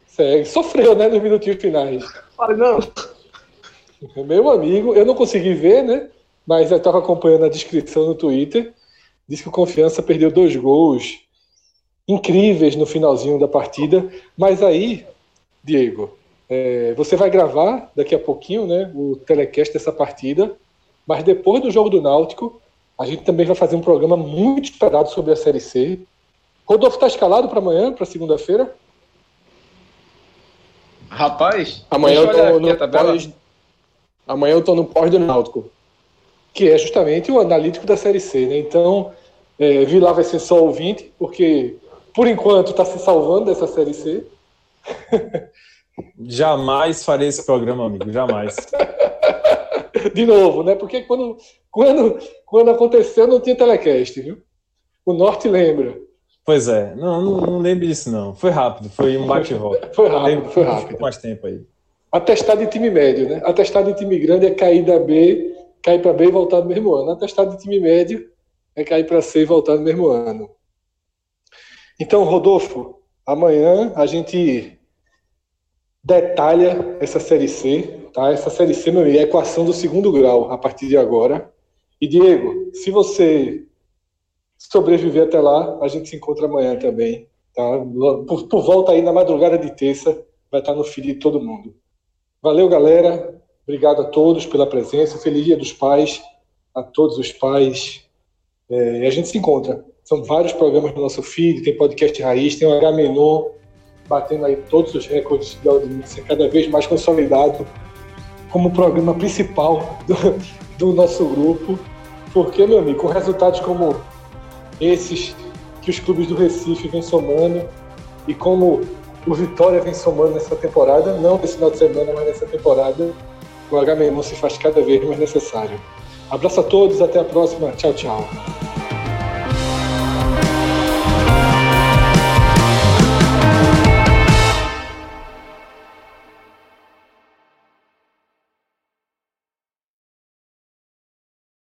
Segue. Sofreu, né, nos minutinhos finais. Falei, não. Meu amigo, eu não consegui ver, né? Mas eu estava acompanhando a descrição no Twitter. Diz que o Confiança perdeu dois gols incríveis no finalzinho da partida. Mas aí Diego, é, você vai gravar daqui a pouquinho né, o telecast dessa partida, mas depois do jogo do Náutico, a gente também vai fazer um programa muito esperado sobre a Série C. Rodolfo está escalado para amanhã, para segunda-feira? Rapaz, amanhã eu, tô no pós, amanhã eu tô no pós do Náutico. Que é justamente o analítico da Série C, né? Então, é, vi lá vai ser só ouvinte, porque por enquanto está se salvando dessa Série C. Jamais farei esse programa, amigo, jamais. De novo, né? Porque quando, quando, quando aconteceu não tinha telecast, viu? O Norte lembra. Pois é, não, não, não lembro disso não. Foi rápido, foi um bate-volta. Foi rápido, foi rápido. mais tempo aí. Atestado de time médio, né? Atestado de time grande é cair da B, cair para B e voltar no mesmo ano. Atestado de time médio é cair para C e voltar no mesmo ano. Então, Rodolfo, amanhã a gente detalha essa série C, tá? Essa série C, meu amigo, é a equação do segundo grau a partir de agora. E Diego, se você sobreviver até lá, a gente se encontra amanhã também, tá? Por, por volta aí na madrugada de terça, vai estar no feed de todo mundo. Valeu, galera. Obrigado a todos pela presença. Feliz Dia dos Pais a todos os pais. É, a gente se encontra. São vários programas no nosso feed, tem podcast Raiz, tem o H Menor, batendo aí todos os recordes da audiência, cada vez mais consolidado como programa principal do, do nosso grupo. Porque, meu amigo, com resultados como esses que os clubes do Recife vêm somando e como o Vitória vem somando nessa temporada, não nesse final de semana, mas nessa temporada, o H se faz cada vez mais necessário. Abraço a todos, até a próxima. Tchau, tchau.